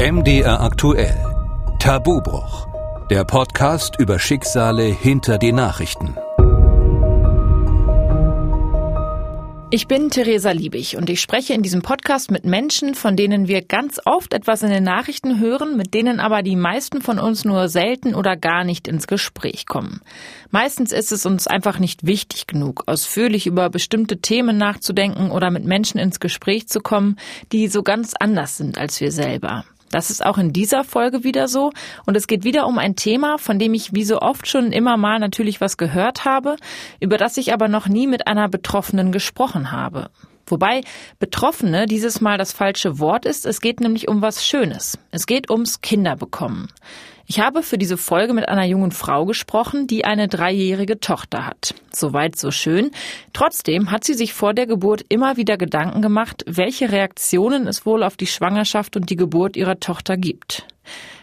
MDR aktuell. Tabubruch. Der Podcast über Schicksale hinter die Nachrichten. Ich bin Theresa Liebig und ich spreche in diesem Podcast mit Menschen, von denen wir ganz oft etwas in den Nachrichten hören, mit denen aber die meisten von uns nur selten oder gar nicht ins Gespräch kommen. Meistens ist es uns einfach nicht wichtig genug, ausführlich über bestimmte Themen nachzudenken oder mit Menschen ins Gespräch zu kommen, die so ganz anders sind als wir selber. Das ist auch in dieser Folge wieder so. Und es geht wieder um ein Thema, von dem ich wie so oft schon immer mal natürlich was gehört habe, über das ich aber noch nie mit einer Betroffenen gesprochen habe. Wobei Betroffene dieses Mal das falsche Wort ist. Es geht nämlich um was Schönes. Es geht ums Kinderbekommen. Ich habe für diese Folge mit einer jungen Frau gesprochen, die eine dreijährige Tochter hat. Soweit so schön. Trotzdem hat sie sich vor der Geburt immer wieder Gedanken gemacht, welche Reaktionen es wohl auf die Schwangerschaft und die Geburt ihrer Tochter gibt.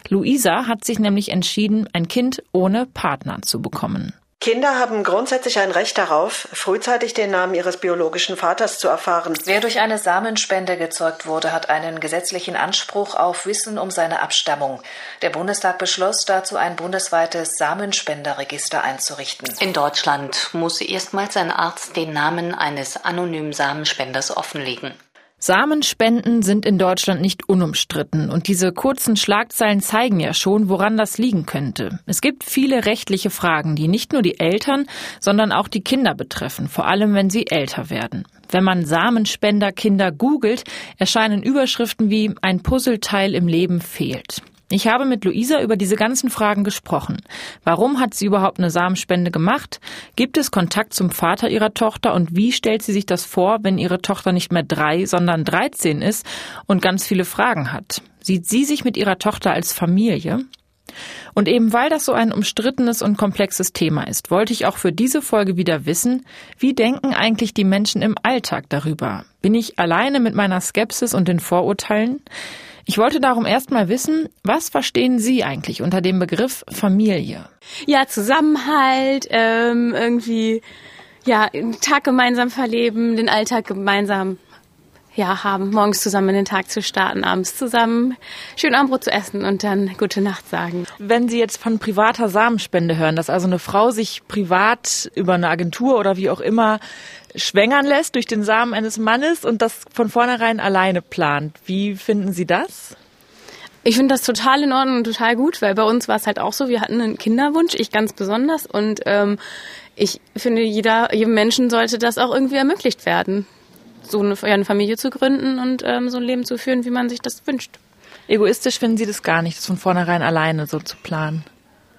Luisa hat sich nämlich entschieden, ein Kind ohne Partner zu bekommen. Kinder haben grundsätzlich ein Recht darauf, frühzeitig den Namen ihres biologischen Vaters zu erfahren. Wer durch eine Samenspende gezeugt wurde, hat einen gesetzlichen Anspruch auf Wissen um seine Abstammung. Der Bundestag beschloss dazu ein bundesweites Samenspenderregister einzurichten. In Deutschland muss erstmals ein Arzt den Namen eines anonymen Samenspenders offenlegen. Samenspenden sind in Deutschland nicht unumstritten und diese kurzen Schlagzeilen zeigen ja schon, woran das liegen könnte. Es gibt viele rechtliche Fragen, die nicht nur die Eltern, sondern auch die Kinder betreffen, vor allem wenn sie älter werden. Wenn man Samenspenderkinder googelt, erscheinen Überschriften wie ein Puzzleteil im Leben fehlt. Ich habe mit Luisa über diese ganzen Fragen gesprochen. Warum hat sie überhaupt eine Samenspende gemacht? Gibt es Kontakt zum Vater ihrer Tochter und wie stellt sie sich das vor, wenn ihre Tochter nicht mehr drei, sondern dreizehn ist und ganz viele Fragen hat? Sieht sie sich mit ihrer Tochter als Familie? Und eben weil das so ein umstrittenes und komplexes Thema ist, wollte ich auch für diese Folge wieder wissen, wie denken eigentlich die Menschen im Alltag darüber? Bin ich alleine mit meiner Skepsis und den Vorurteilen? Ich wollte darum erstmal wissen, was verstehen Sie eigentlich unter dem Begriff Familie? Ja, Zusammenhalt, ähm, irgendwie, ja, den Tag gemeinsam verleben, den Alltag gemeinsam ja, haben, morgens zusammen in den Tag zu starten, abends zusammen schön Abendbrot zu essen und dann gute Nacht sagen. Wenn Sie jetzt von privater Samenspende hören, dass also eine Frau sich privat über eine Agentur oder wie auch immer schwängern lässt durch den Samen eines Mannes und das von vornherein alleine plant, wie finden Sie das? Ich finde das total in Ordnung und total gut, weil bei uns war es halt auch so, wir hatten einen Kinderwunsch, ich ganz besonders und ähm, ich finde, jeder, jedem Menschen sollte das auch irgendwie ermöglicht werden so eine, ja, eine Familie zu gründen und ähm, so ein Leben zu führen, wie man sich das wünscht. Egoistisch finden Sie das gar nicht, das von vornherein alleine so zu planen?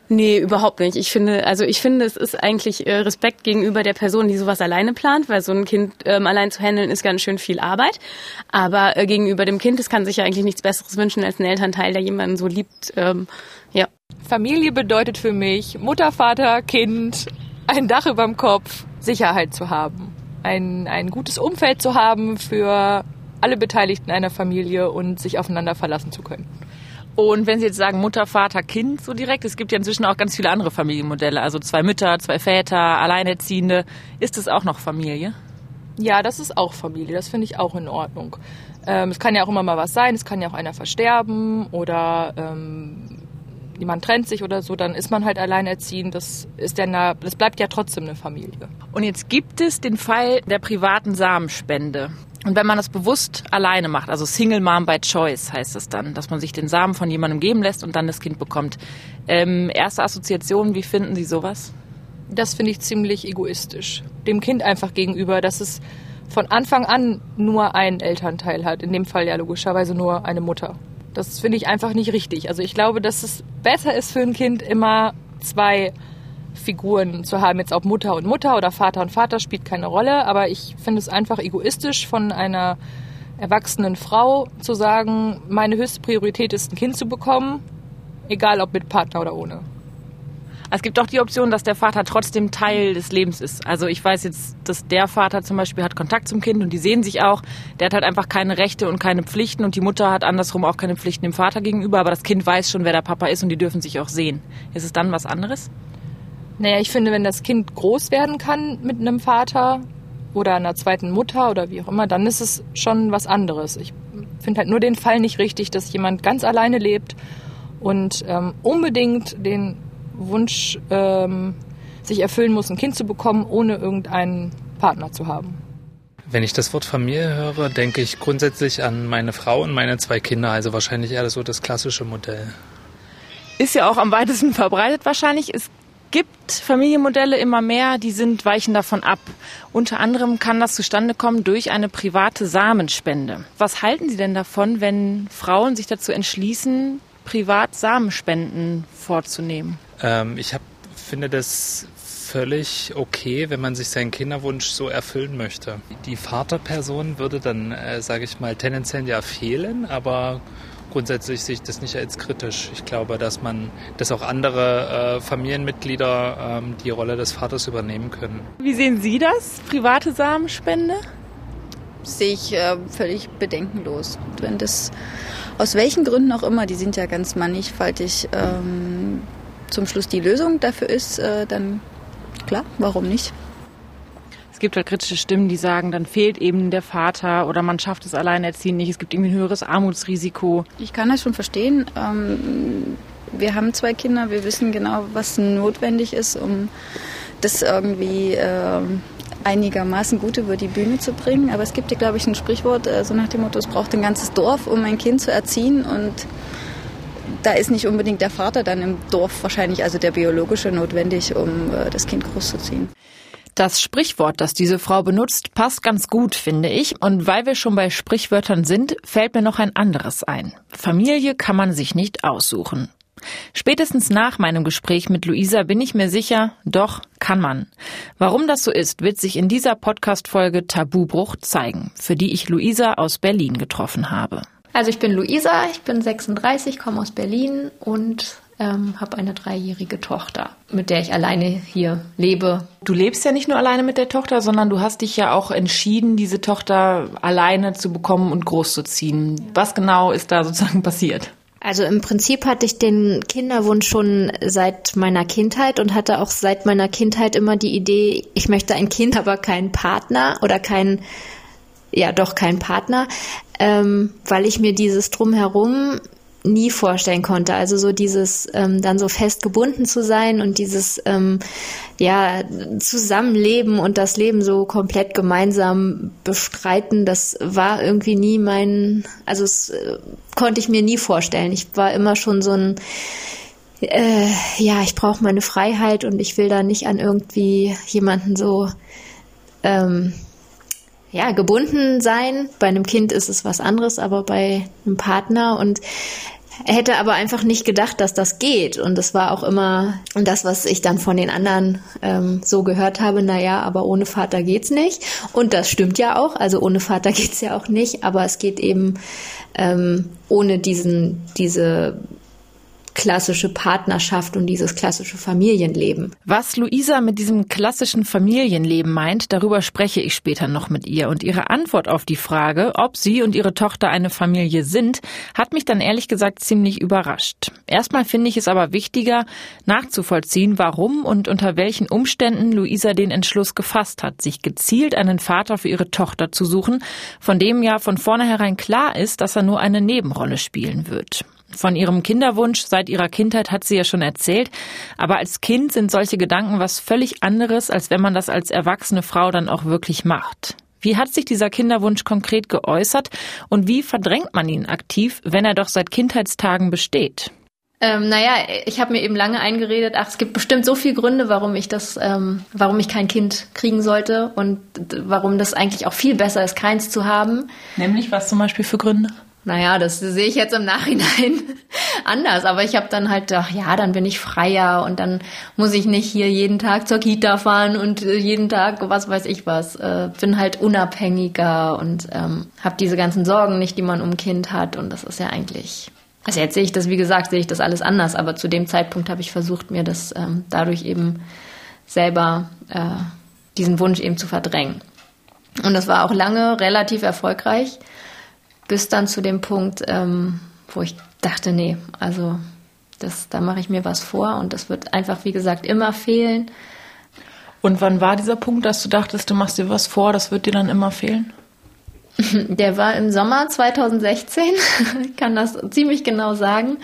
Nee, überhaupt nicht. Ich finde, also ich finde, es ist eigentlich äh, Respekt gegenüber der Person, die sowas alleine plant, weil so ein Kind ähm, allein zu handeln ist ganz schön viel Arbeit. Aber äh, gegenüber dem Kind, es kann sich ja eigentlich nichts Besseres wünschen als ein Elternteil, der jemanden so liebt. Ähm, ja. Familie bedeutet für mich Mutter, Vater, Kind, ein Dach überm Kopf, Sicherheit zu haben ein, ein gutes Umfeld zu haben für alle Beteiligten einer Familie und sich aufeinander verlassen zu können. Und wenn Sie jetzt sagen Mutter, Vater, Kind so direkt, es gibt ja inzwischen auch ganz viele andere Familienmodelle, also zwei Mütter, zwei Väter, Alleinerziehende. Ist das auch noch Familie? Ja, das ist auch Familie. Das finde ich auch in Ordnung. Ähm, es kann ja auch immer mal was sein. Es kann ja auch einer versterben oder ähm, jemand trennt sich oder so, dann ist man halt alleinerziehend. Das ist ja eine, das bleibt ja trotzdem eine Familie. Und jetzt gibt es den Fall der privaten Samenspende. Und wenn man das bewusst alleine macht, also Single Mom by Choice heißt es dann, dass man sich den Samen von jemandem geben lässt und dann das Kind bekommt. Ähm, erste Assoziation, wie finden Sie sowas? Das finde ich ziemlich egoistisch. Dem Kind einfach gegenüber, dass es von Anfang an nur einen Elternteil hat. In dem Fall ja logischerweise nur eine Mutter. Das finde ich einfach nicht richtig. Also ich glaube, dass es besser ist für ein Kind immer zwei Figuren zu haben. Jetzt ob Mutter und Mutter oder Vater und Vater spielt keine Rolle. Aber ich finde es einfach egoistisch von einer erwachsenen Frau zu sagen, meine höchste Priorität ist, ein Kind zu bekommen, egal ob mit Partner oder ohne. Es gibt auch die Option, dass der Vater trotzdem Teil des Lebens ist. Also ich weiß jetzt, dass der Vater zum Beispiel hat Kontakt zum Kind und die sehen sich auch. Der hat halt einfach keine Rechte und keine Pflichten und die Mutter hat andersrum auch keine Pflichten dem Vater gegenüber, aber das Kind weiß schon, wer der Papa ist und die dürfen sich auch sehen. Ist es dann was anderes? Naja, ich finde, wenn das Kind groß werden kann mit einem Vater oder einer zweiten Mutter oder wie auch immer, dann ist es schon was anderes. Ich finde halt nur den Fall nicht richtig, dass jemand ganz alleine lebt und ähm, unbedingt den Wunsch ähm, sich erfüllen muss, ein Kind zu bekommen, ohne irgendeinen Partner zu haben. Wenn ich das Wort Familie höre, denke ich grundsätzlich an meine Frau und meine zwei Kinder, also wahrscheinlich eher so das klassische Modell. Ist ja auch am weitesten verbreitet wahrscheinlich. Es gibt Familienmodelle immer mehr, die sind weichen davon ab. Unter anderem kann das zustande kommen durch eine private Samenspende. Was halten Sie denn davon, wenn Frauen sich dazu entschließen, privat Samenspenden vorzunehmen? Ähm, ich hab, finde das völlig okay, wenn man sich seinen Kinderwunsch so erfüllen möchte. Die Vaterperson würde dann, äh, sage ich mal, tendenziell ja fehlen, aber grundsätzlich sehe ich das nicht als kritisch. Ich glaube, dass man, dass auch andere äh, Familienmitglieder ähm, die Rolle des Vaters übernehmen können. Wie sehen Sie das? Private Samenspende? Sehe ich äh, völlig bedenkenlos. Wenn das aus welchen Gründen auch immer, die sind ja ganz mannigfaltig, ähm, zum Schluss die Lösung dafür ist, äh, dann klar, warum nicht? Es gibt halt kritische Stimmen, die sagen, dann fehlt eben der Vater oder man schafft es alleinerziehend nicht. Es gibt irgendwie ein höheres Armutsrisiko. Ich kann das schon verstehen. Ähm, wir haben zwei Kinder, wir wissen genau, was notwendig ist, um das irgendwie äh, einigermaßen gut über die Bühne zu bringen. Aber es gibt ja, glaube ich, ein Sprichwort, äh, so nach dem Motto, es braucht ein ganzes Dorf, um ein Kind zu erziehen. Und da ist nicht unbedingt der Vater dann im Dorf wahrscheinlich, also der biologische, notwendig, um äh, das Kind großzuziehen. Das Sprichwort, das diese Frau benutzt, passt ganz gut, finde ich. Und weil wir schon bei Sprichwörtern sind, fällt mir noch ein anderes ein. Familie kann man sich nicht aussuchen. Spätestens nach meinem Gespräch mit Luisa bin ich mir sicher, doch kann man. Warum das so ist, wird sich in dieser Podcast-Folge Tabubruch zeigen, für die ich Luisa aus Berlin getroffen habe. Also ich bin Luisa, ich bin 36, komme aus Berlin und ähm, habe eine dreijährige Tochter, mit der ich alleine hier lebe. Du lebst ja nicht nur alleine mit der Tochter, sondern du hast dich ja auch entschieden, diese Tochter alleine zu bekommen und großzuziehen. Was genau ist da sozusagen passiert? Also im Prinzip hatte ich den Kinderwunsch schon seit meiner Kindheit und hatte auch seit meiner Kindheit immer die Idee, ich möchte ein Kind, aber keinen Partner oder keinen, ja doch keinen Partner, ähm, weil ich mir dieses drumherum nie vorstellen konnte. Also so dieses ähm, dann so fest gebunden zu sein und dieses ähm, ja Zusammenleben und das Leben so komplett gemeinsam bestreiten, das war irgendwie nie mein, also es äh, konnte ich mir nie vorstellen. Ich war immer schon so ein äh, ja, ich brauche meine Freiheit und ich will da nicht an irgendwie jemanden so ähm, ja, gebunden sein. Bei einem Kind ist es was anderes, aber bei einem Partner und hätte aber einfach nicht gedacht, dass das geht. Und das war auch immer das, was ich dann von den anderen ähm, so gehört habe, naja, aber ohne Vater geht's nicht. Und das stimmt ja auch. Also ohne Vater geht's ja auch nicht, aber es geht eben ähm, ohne diesen, diese klassische Partnerschaft und dieses klassische Familienleben. Was Luisa mit diesem klassischen Familienleben meint, darüber spreche ich später noch mit ihr. Und ihre Antwort auf die Frage, ob sie und ihre Tochter eine Familie sind, hat mich dann ehrlich gesagt ziemlich überrascht. Erstmal finde ich es aber wichtiger, nachzuvollziehen, warum und unter welchen Umständen Luisa den Entschluss gefasst hat, sich gezielt einen Vater für ihre Tochter zu suchen, von dem ja von vornherein klar ist, dass er nur eine Nebenrolle spielen wird. Von ihrem Kinderwunsch seit ihrer Kindheit hat sie ja schon erzählt, aber als Kind sind solche Gedanken was völlig anderes, als wenn man das als erwachsene Frau dann auch wirklich macht. Wie hat sich dieser Kinderwunsch konkret geäußert und wie verdrängt man ihn aktiv, wenn er doch seit Kindheitstagen besteht? Ähm, naja, ich habe mir eben lange eingeredet, ach, es gibt bestimmt so viele Gründe, warum ich das, ähm, warum ich kein Kind kriegen sollte und warum das eigentlich auch viel besser ist, keins zu haben. Nämlich was zum Beispiel für Gründe? Naja, das sehe ich jetzt im Nachhinein anders. Aber ich habe dann halt gedacht, ja, dann bin ich freier und dann muss ich nicht hier jeden Tag zur Kita fahren und äh, jeden Tag was weiß ich was. Äh, bin halt unabhängiger und ähm, habe diese ganzen Sorgen nicht, die man um Kind hat. Und das ist ja eigentlich. Also jetzt sehe ich das, wie gesagt, sehe ich das alles anders. Aber zu dem Zeitpunkt habe ich versucht, mir das ähm, dadurch eben selber äh, diesen Wunsch eben zu verdrängen. Und das war auch lange relativ erfolgreich bis dann zu dem Punkt, ähm, wo ich dachte, nee, also das, da mache ich mir was vor und das wird einfach, wie gesagt, immer fehlen. Und wann war dieser Punkt, dass du dachtest, du machst dir was vor, das wird dir dann immer fehlen? Der war im Sommer 2016, ich kann das ziemlich genau sagen.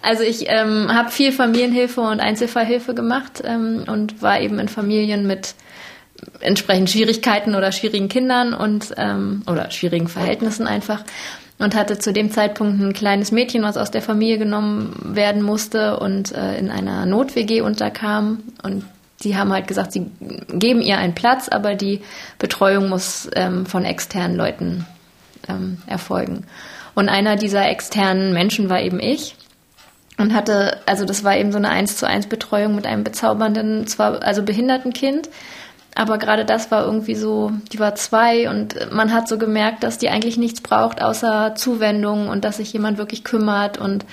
Also ich ähm, habe viel Familienhilfe und Einzelfallhilfe gemacht ähm, und war eben in Familien mit entsprechend Schwierigkeiten oder schwierigen Kindern und ähm, oder schwierigen Verhältnissen einfach und hatte zu dem Zeitpunkt ein kleines Mädchen, was aus der Familie genommen werden musste und äh, in einer Not-WG unterkam und die haben halt gesagt, sie geben ihr einen Platz, aber die Betreuung muss ähm, von externen Leuten ähm, erfolgen. Und einer dieser externen Menschen war eben ich und hatte, also das war eben so eine eins zu eins Betreuung mit einem bezaubernden, zwar also behinderten Kind, aber gerade das war irgendwie so, die war zwei und man hat so gemerkt, dass die eigentlich nichts braucht außer Zuwendung und dass sich jemand wirklich kümmert und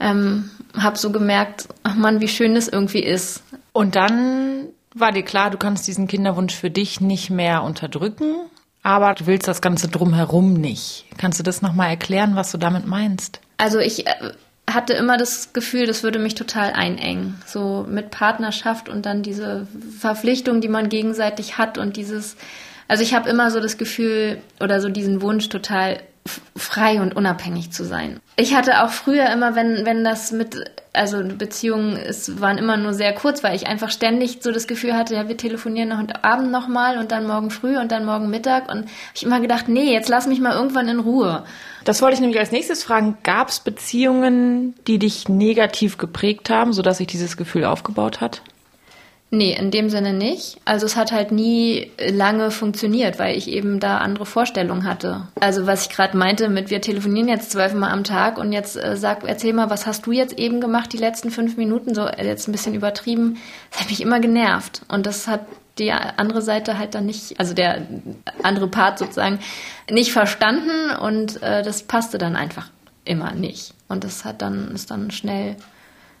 ähm, habe so gemerkt, ach Mann, wie schön das irgendwie ist. Und dann war dir klar, du kannst diesen Kinderwunsch für dich nicht mehr unterdrücken, aber du willst das Ganze drumherum nicht. Kannst du das nochmal erklären, was du damit meinst? Also ich äh, hatte immer das Gefühl, das würde mich total einengen. So mit Partnerschaft und dann diese Verpflichtung, die man gegenseitig hat und dieses, also ich habe immer so das Gefühl oder so diesen Wunsch total frei und unabhängig zu sein. Ich hatte auch früher immer, wenn, wenn das mit, also Beziehungen es waren immer nur sehr kurz, weil ich einfach ständig so das Gefühl hatte, ja, wir telefonieren heute Abend nochmal und dann morgen früh und dann morgen Mittag und ich immer gedacht, nee, jetzt lass mich mal irgendwann in Ruhe. Das wollte ich nämlich als nächstes fragen. Gab es Beziehungen, die dich negativ geprägt haben, sodass sich dieses Gefühl aufgebaut hat? Nee, in dem Sinne nicht. Also es hat halt nie lange funktioniert, weil ich eben da andere Vorstellungen hatte. Also was ich gerade meinte mit wir telefonieren jetzt zwölfmal am Tag und jetzt äh, sag, erzähl mal, was hast du jetzt eben gemacht die letzten fünf Minuten? So äh, jetzt ein bisschen übertrieben. Das hat mich immer genervt und das hat die andere Seite halt dann nicht, also der andere Part sozusagen nicht verstanden und äh, das passte dann einfach immer nicht. Und das hat dann ist dann schnell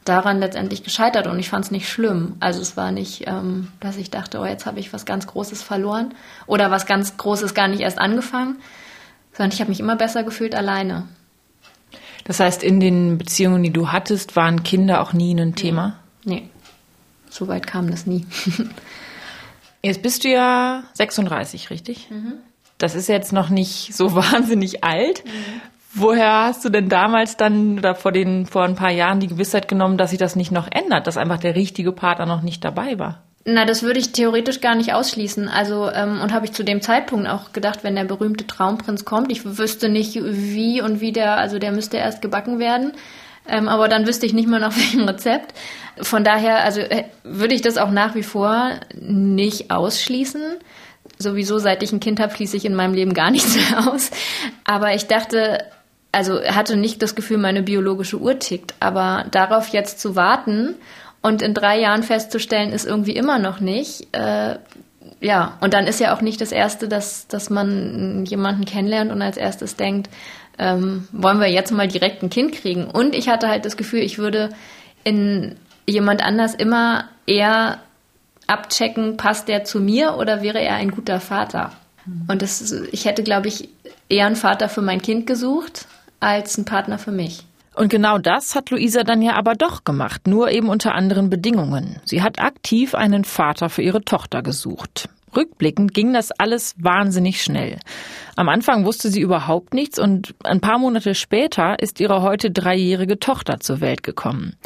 daran letztendlich gescheitert und ich fand es nicht schlimm. Also es war nicht, ähm, dass ich dachte, oh, jetzt habe ich was ganz Großes verloren oder was ganz Großes gar nicht erst angefangen, sondern ich habe mich immer besser gefühlt alleine. Das heißt, in den Beziehungen, die du hattest, waren Kinder auch nie ein Thema? Nee, so weit kam das nie. jetzt bist du ja 36, richtig? Mhm. Das ist jetzt noch nicht so wahnsinnig alt. Mhm. Woher hast du denn damals dann oder vor den vor ein paar Jahren die Gewissheit genommen, dass sich das nicht noch ändert, dass einfach der richtige Partner noch nicht dabei war? Na, das würde ich theoretisch gar nicht ausschließen. Also ähm, und habe ich zu dem Zeitpunkt auch gedacht, wenn der berühmte Traumprinz kommt, ich wüsste nicht wie und wie der, also der müsste erst gebacken werden. Ähm, aber dann wüsste ich nicht mehr nach welchem Rezept. Von daher, also äh, würde ich das auch nach wie vor nicht ausschließen. Sowieso, seit ich ein Kind habe, schließe ich in meinem Leben gar nichts mehr aus. Aber ich dachte, also hatte nicht das Gefühl, meine biologische Uhr tickt, aber darauf jetzt zu warten und in drei Jahren festzustellen, ist irgendwie immer noch nicht. Äh, ja, und dann ist ja auch nicht das Erste, dass, dass man jemanden kennenlernt und als erstes denkt, ähm, wollen wir jetzt mal direkt ein Kind kriegen. Und ich hatte halt das Gefühl, ich würde in jemand anders immer eher abchecken, passt der zu mir oder wäre er ein guter Vater? Und das, ich hätte, glaube ich, eher einen Vater für mein Kind gesucht als ein Partner für mich. Und genau das hat Luisa dann ja aber doch gemacht, nur eben unter anderen Bedingungen. Sie hat aktiv einen Vater für ihre Tochter gesucht. Rückblickend ging das alles wahnsinnig schnell. Am Anfang wusste sie überhaupt nichts und ein paar Monate später ist ihre heute dreijährige Tochter zur Welt gekommen.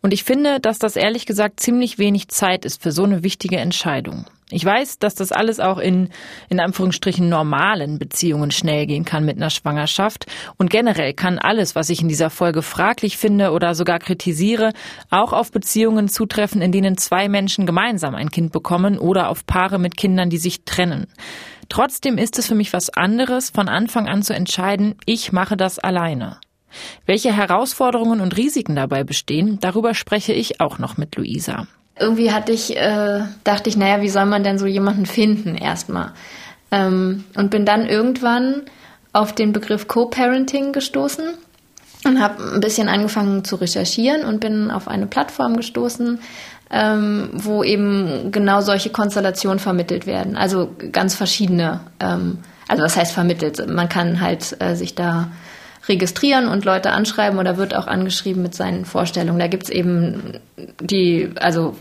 Und ich finde, dass das ehrlich gesagt ziemlich wenig Zeit ist für so eine wichtige Entscheidung. Ich weiß, dass das alles auch in, in Anführungsstrichen normalen Beziehungen schnell gehen kann mit einer Schwangerschaft. Und generell kann alles, was ich in dieser Folge fraglich finde oder sogar kritisiere, auch auf Beziehungen zutreffen, in denen zwei Menschen gemeinsam ein Kind bekommen oder auf Paare mit Kindern, die sich trennen. Trotzdem ist es für mich was anderes, von Anfang an zu entscheiden, ich mache das alleine. Welche Herausforderungen und Risiken dabei bestehen, darüber spreche ich auch noch mit Luisa. Irgendwie hatte ich, äh, dachte ich, naja, wie soll man denn so jemanden finden erstmal? Ähm, und bin dann irgendwann auf den Begriff Co-Parenting gestoßen und habe ein bisschen angefangen zu recherchieren und bin auf eine Plattform gestoßen, ähm, wo eben genau solche Konstellationen vermittelt werden. Also ganz verschiedene. Ähm, also was heißt vermittelt? Man kann halt äh, sich da registrieren und Leute anschreiben oder wird auch angeschrieben mit seinen Vorstellungen. Da gibt es eben die, also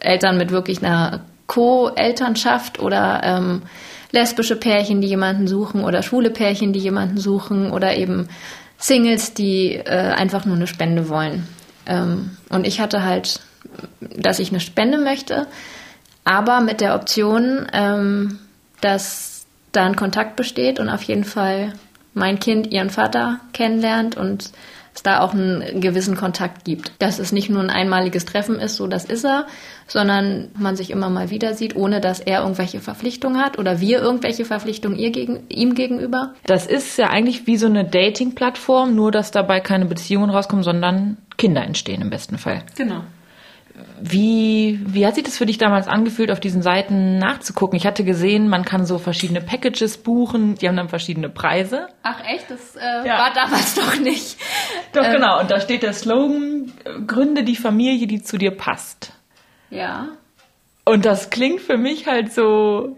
Eltern mit wirklich einer Co-Elternschaft oder ähm, lesbische Pärchen, die jemanden suchen oder schwule Pärchen, die jemanden suchen oder eben Singles, die äh, einfach nur eine Spende wollen. Ähm, und ich hatte halt, dass ich eine Spende möchte, aber mit der Option, ähm, dass da ein Kontakt besteht und auf jeden Fall mein Kind ihren Vater kennenlernt und es da auch einen gewissen Kontakt gibt. Dass es nicht nur ein einmaliges Treffen ist, so das ist er, sondern man sich immer mal wieder sieht, ohne dass er irgendwelche Verpflichtungen hat oder wir irgendwelche Verpflichtungen ihr gegen, ihm gegenüber. Das ist ja eigentlich wie so eine Dating-Plattform, nur dass dabei keine Beziehungen rauskommen, sondern Kinder entstehen im besten Fall. Genau. Wie, wie hat sich das für dich damals angefühlt, auf diesen Seiten nachzugucken? Ich hatte gesehen, man kann so verschiedene Packages buchen, die haben dann verschiedene Preise. Ach echt? Das äh, ja. war damals doch nicht. Doch, ähm, genau. Und da steht der Slogan, gründe die Familie, die zu dir passt. Ja. Und das klingt für mich halt so,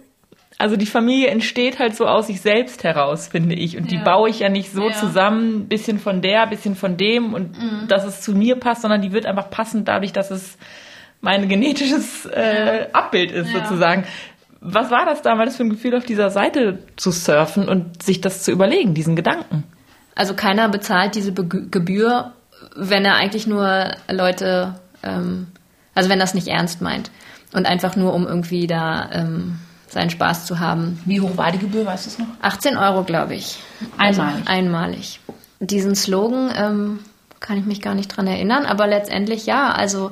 also die Familie entsteht halt so aus sich selbst heraus, finde ich. Und die baue ich ja nicht so ja. zusammen, bisschen von der, bisschen von dem und mhm. dass es zu mir passt, sondern die wird einfach passen dadurch, dass es mein genetisches äh. Abbild ist ja. sozusagen. Was war das damals für ein Gefühl, auf dieser Seite zu surfen und sich das zu überlegen, diesen Gedanken? Also keiner bezahlt diese Be Gebühr, wenn er eigentlich nur Leute, ähm, also wenn das nicht ernst meint und einfach nur um irgendwie da ähm, seinen Spaß zu haben. Wie hoch war die Gebühr, weißt du es noch? 18 Euro, glaube ich. Einmalig. Also einmalig. Diesen Slogan ähm, kann ich mich gar nicht dran erinnern, aber letztendlich ja. Also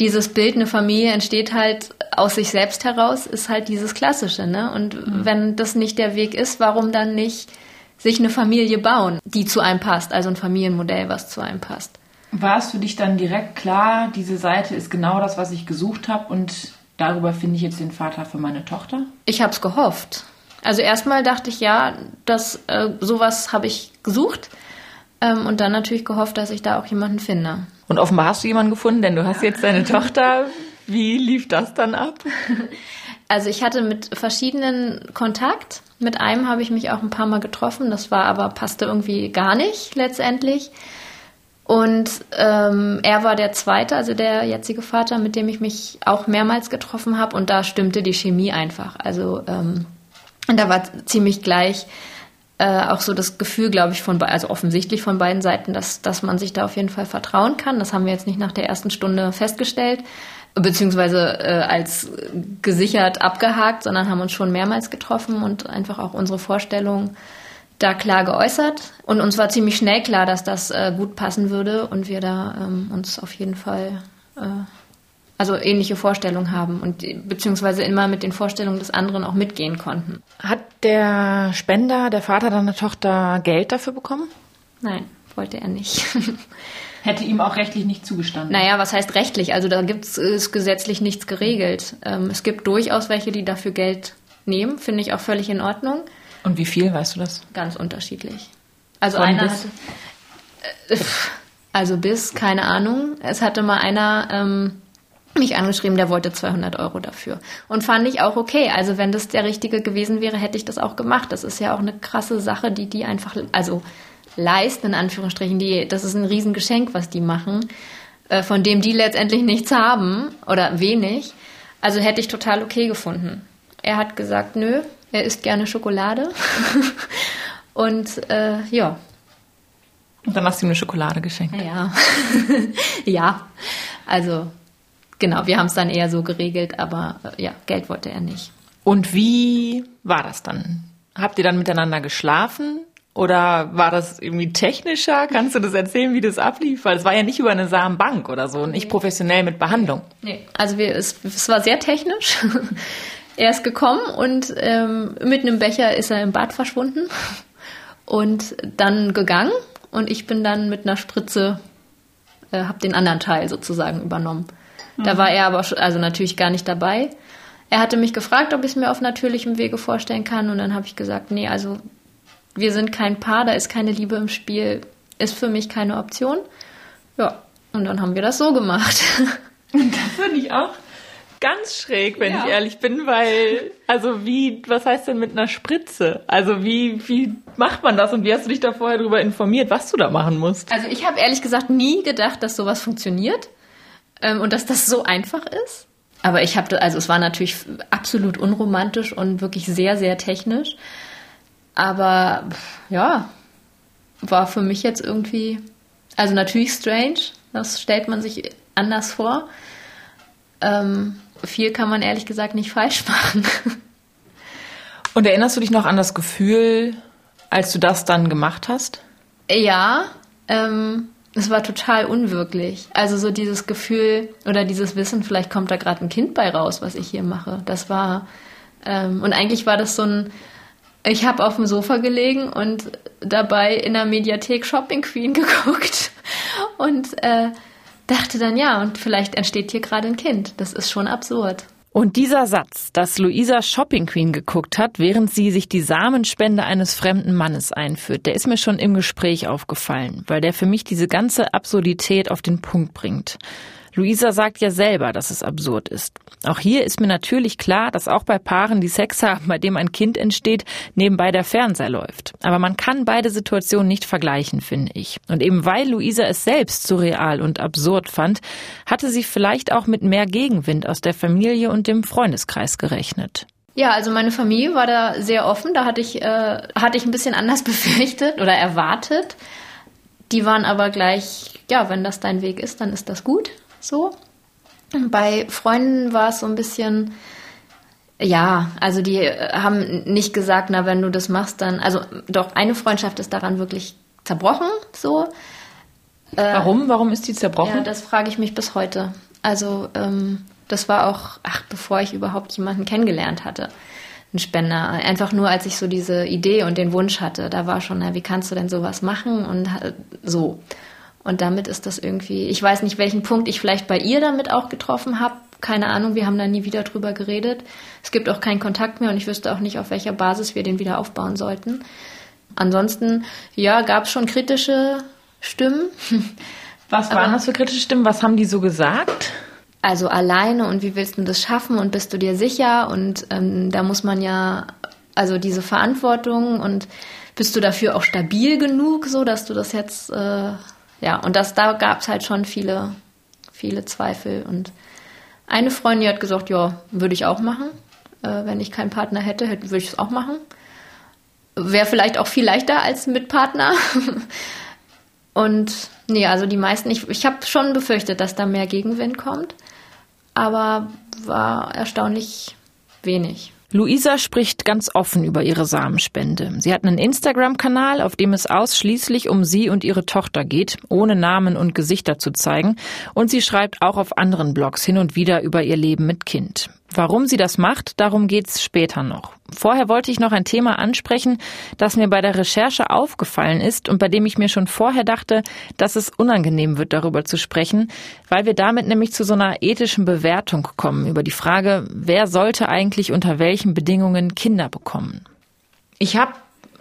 dieses Bild, eine Familie entsteht halt aus sich selbst heraus, ist halt dieses Klassische. Ne? Und mhm. wenn das nicht der Weg ist, warum dann nicht sich eine Familie bauen, die zu einem passt, also ein Familienmodell, was zu einem passt. War es für dich dann direkt klar, diese Seite ist genau das, was ich gesucht habe und darüber finde ich jetzt den Vater für meine Tochter? Ich habe es gehofft. Also erstmal dachte ich, ja, dass äh, sowas habe ich gesucht ähm, und dann natürlich gehofft, dass ich da auch jemanden finde. Und offenbar hast du jemanden gefunden, denn du hast jetzt deine Tochter. Wie lief das dann ab? Also ich hatte mit verschiedenen Kontakt. Mit einem habe ich mich auch ein paar Mal getroffen. Das war aber passte irgendwie gar nicht letztendlich. Und ähm, er war der zweite, also der jetzige Vater, mit dem ich mich auch mehrmals getroffen habe. Und da stimmte die Chemie einfach. Also ähm, da war ziemlich gleich äh, auch so das Gefühl, glaube ich, von also offensichtlich von beiden Seiten, dass, dass man sich da auf jeden Fall vertrauen kann. Das haben wir jetzt nicht nach der ersten Stunde festgestellt, beziehungsweise äh, als gesichert abgehakt, sondern haben uns schon mehrmals getroffen und einfach auch unsere Vorstellungen da klar geäußert und uns war ziemlich schnell klar, dass das äh, gut passen würde und wir da ähm, uns auf jeden Fall äh, also ähnliche Vorstellungen haben und beziehungsweise immer mit den Vorstellungen des anderen auch mitgehen konnten. Hat der Spender, der Vater deiner Tochter Geld dafür bekommen? Nein, wollte er nicht. Hätte ihm auch rechtlich nicht zugestanden. Naja, was heißt rechtlich? Also da gibt es gesetzlich nichts geregelt. Ähm, es gibt durchaus welche, die dafür Geld nehmen, finde ich auch völlig in Ordnung. Und wie viel, weißt du das? Ganz unterschiedlich. Also Von einer bis? hatte. Äh, also bis, keine Ahnung. Es hatte mal einer ähm, mich angeschrieben, der wollte 200 Euro dafür. Und fand ich auch okay. Also wenn das der Richtige gewesen wäre, hätte ich das auch gemacht. Das ist ja auch eine krasse Sache, die die einfach, also leisten, in Anführungsstrichen. Die, das ist ein Riesengeschenk, was die machen, äh, von dem die letztendlich nichts haben oder wenig. Also hätte ich total okay gefunden. Er hat gesagt, nö, er isst gerne Schokolade. und äh, ja. Und dann hast du ihm eine Schokolade geschenkt. Ja. ja. Also, genau, wir haben es dann eher so geregelt, aber äh, ja, Geld wollte er nicht. Und wie war das dann? Habt ihr dann miteinander geschlafen? Oder war das irgendwie technischer? Kannst du das erzählen, wie das ablief? Weil es war ja nicht über eine Samenbank oder so, nicht professionell mit Behandlung. Nee, also wir, es, es war sehr technisch. Er ist gekommen und ähm, mit einem Becher ist er im Bad verschwunden und dann gegangen und ich bin dann mit einer Spritze, äh, habe den anderen Teil sozusagen übernommen. Mhm. Da war er aber also natürlich gar nicht dabei. Er hatte mich gefragt, ob ich es mir auf natürlichem Wege vorstellen kann und dann habe ich gesagt, nee, also wir sind kein Paar, da ist keine Liebe im Spiel, ist für mich keine Option. Ja, und dann haben wir das so gemacht. Und das finde ich auch ganz schräg, wenn ja. ich ehrlich bin, weil, also wie, was heißt denn mit einer Spritze? Also wie, wie macht man das und wie hast du dich da vorher darüber informiert, was du da machen musst? Also ich habe ehrlich gesagt nie gedacht, dass sowas funktioniert ähm, und dass das so einfach ist. aber ich habe, also es war natürlich absolut unromantisch und wirklich sehr, sehr technisch. Aber ja, war für mich jetzt irgendwie, also natürlich strange, das stellt man sich anders vor. Ähm, viel kann man ehrlich gesagt nicht falsch machen. Und erinnerst du dich noch an das Gefühl, als du das dann gemacht hast? Ja, ähm, es war total unwirklich. Also so dieses Gefühl oder dieses Wissen, vielleicht kommt da gerade ein Kind bei raus, was ich hier mache. Das war ähm, und eigentlich war das so ein. Ich habe auf dem Sofa gelegen und dabei in der Mediathek Shopping Queen geguckt und äh, dachte dann ja und vielleicht entsteht hier gerade ein Kind. Das ist schon absurd. Und dieser Satz, dass Luisa Shopping Queen geguckt hat, während sie sich die Samenspende eines fremden Mannes einführt, der ist mir schon im Gespräch aufgefallen, weil der für mich diese ganze Absurdität auf den Punkt bringt. Luisa sagt ja selber, dass es absurd ist. Auch hier ist mir natürlich klar, dass auch bei Paaren, die Sex haben, bei dem ein Kind entsteht, nebenbei der Fernseher läuft. Aber man kann beide Situationen nicht vergleichen, finde ich. Und eben weil Luisa es selbst surreal und absurd fand, hatte sie vielleicht auch mit mehr Gegenwind aus der Familie und dem Freundeskreis gerechnet. Ja, also meine Familie war da sehr offen. Da hatte ich, äh, hatte ich ein bisschen anders befürchtet oder erwartet. Die waren aber gleich, ja, wenn das dein Weg ist, dann ist das gut so. Bei Freunden war es so ein bisschen, ja, also die haben nicht gesagt, na, wenn du das machst, dann, also doch, eine Freundschaft ist daran wirklich zerbrochen, so. Äh, Warum? Warum ist die zerbrochen? Ja, das frage ich mich bis heute. Also, ähm, das war auch, ach, bevor ich überhaupt jemanden kennengelernt hatte, ein Spender. Einfach nur, als ich so diese Idee und den Wunsch hatte, da war schon, na, wie kannst du denn sowas machen und äh, so. Und damit ist das irgendwie, ich weiß nicht, welchen Punkt ich vielleicht bei ihr damit auch getroffen habe. Keine Ahnung, wir haben da nie wieder drüber geredet. Es gibt auch keinen Kontakt mehr und ich wüsste auch nicht, auf welcher Basis wir den wieder aufbauen sollten. Ansonsten, ja, gab es schon kritische Stimmen. Was waren Aber, das für kritische Stimmen? Was haben die so gesagt? Also alleine und wie willst du das schaffen und bist du dir sicher? Und ähm, da muss man ja, also diese Verantwortung und bist du dafür auch stabil genug, so dass du das jetzt äh, ja, und das, da gab es halt schon viele, viele Zweifel. Und eine Freundin hat gesagt, ja, würde ich auch machen. Äh, wenn ich keinen Partner hätte, hätte würde ich es auch machen. Wäre vielleicht auch viel leichter als mit Partner. und nee, also die meisten, ich, ich habe schon befürchtet, dass da mehr Gegenwind kommt, aber war erstaunlich wenig. Luisa spricht ganz offen über ihre Samenspende. Sie hat einen Instagram-Kanal, auf dem es ausschließlich um sie und ihre Tochter geht, ohne Namen und Gesichter zu zeigen. Und sie schreibt auch auf anderen Blogs hin und wieder über ihr Leben mit Kind. Warum sie das macht, darum geht's später noch. Vorher wollte ich noch ein Thema ansprechen, das mir bei der Recherche aufgefallen ist und bei dem ich mir schon vorher dachte, dass es unangenehm wird, darüber zu sprechen, weil wir damit nämlich zu so einer ethischen Bewertung kommen über die Frage, wer sollte eigentlich unter welchen Bedingungen Kinder bekommen. Ich habe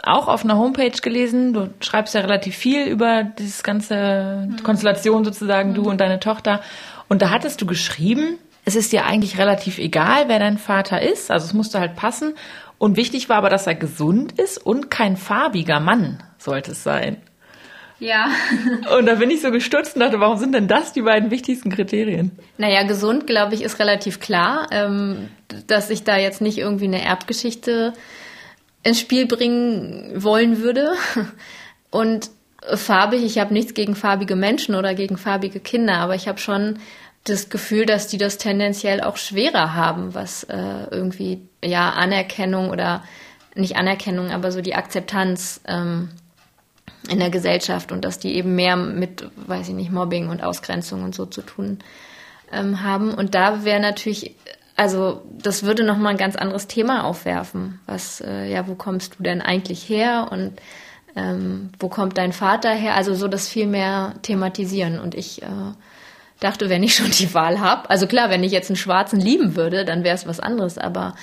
auch auf einer Homepage gelesen, du schreibst ja relativ viel über dieses ganze Konstellation sozusagen, du und deine Tochter. Und da hattest du geschrieben, es ist dir eigentlich relativ egal, wer dein Vater ist. Also es musste halt passen. Und wichtig war aber, dass er gesund ist und kein farbiger Mann sollte es sein. Ja. und da bin ich so gestutzt und dachte, warum sind denn das die beiden wichtigsten Kriterien? Naja, gesund, glaube ich, ist relativ klar, ähm, dass ich da jetzt nicht irgendwie eine Erbgeschichte ins Spiel bringen wollen würde. Und farbig, ich habe nichts gegen farbige Menschen oder gegen farbige Kinder, aber ich habe schon das Gefühl, dass die das tendenziell auch schwerer haben, was äh, irgendwie ja Anerkennung oder nicht Anerkennung, aber so die Akzeptanz ähm, in der Gesellschaft und dass die eben mehr mit, weiß ich nicht, Mobbing und Ausgrenzung und so zu tun ähm, haben. Und da wäre natürlich, also das würde nochmal ein ganz anderes Thema aufwerfen. Was, äh, ja, wo kommst du denn eigentlich her und ähm, wo kommt dein Vater her? Also so das viel mehr thematisieren. Und ich äh, dachte, wenn ich schon die Wahl habe, also klar, wenn ich jetzt einen Schwarzen lieben würde, dann wäre es was anderes, aber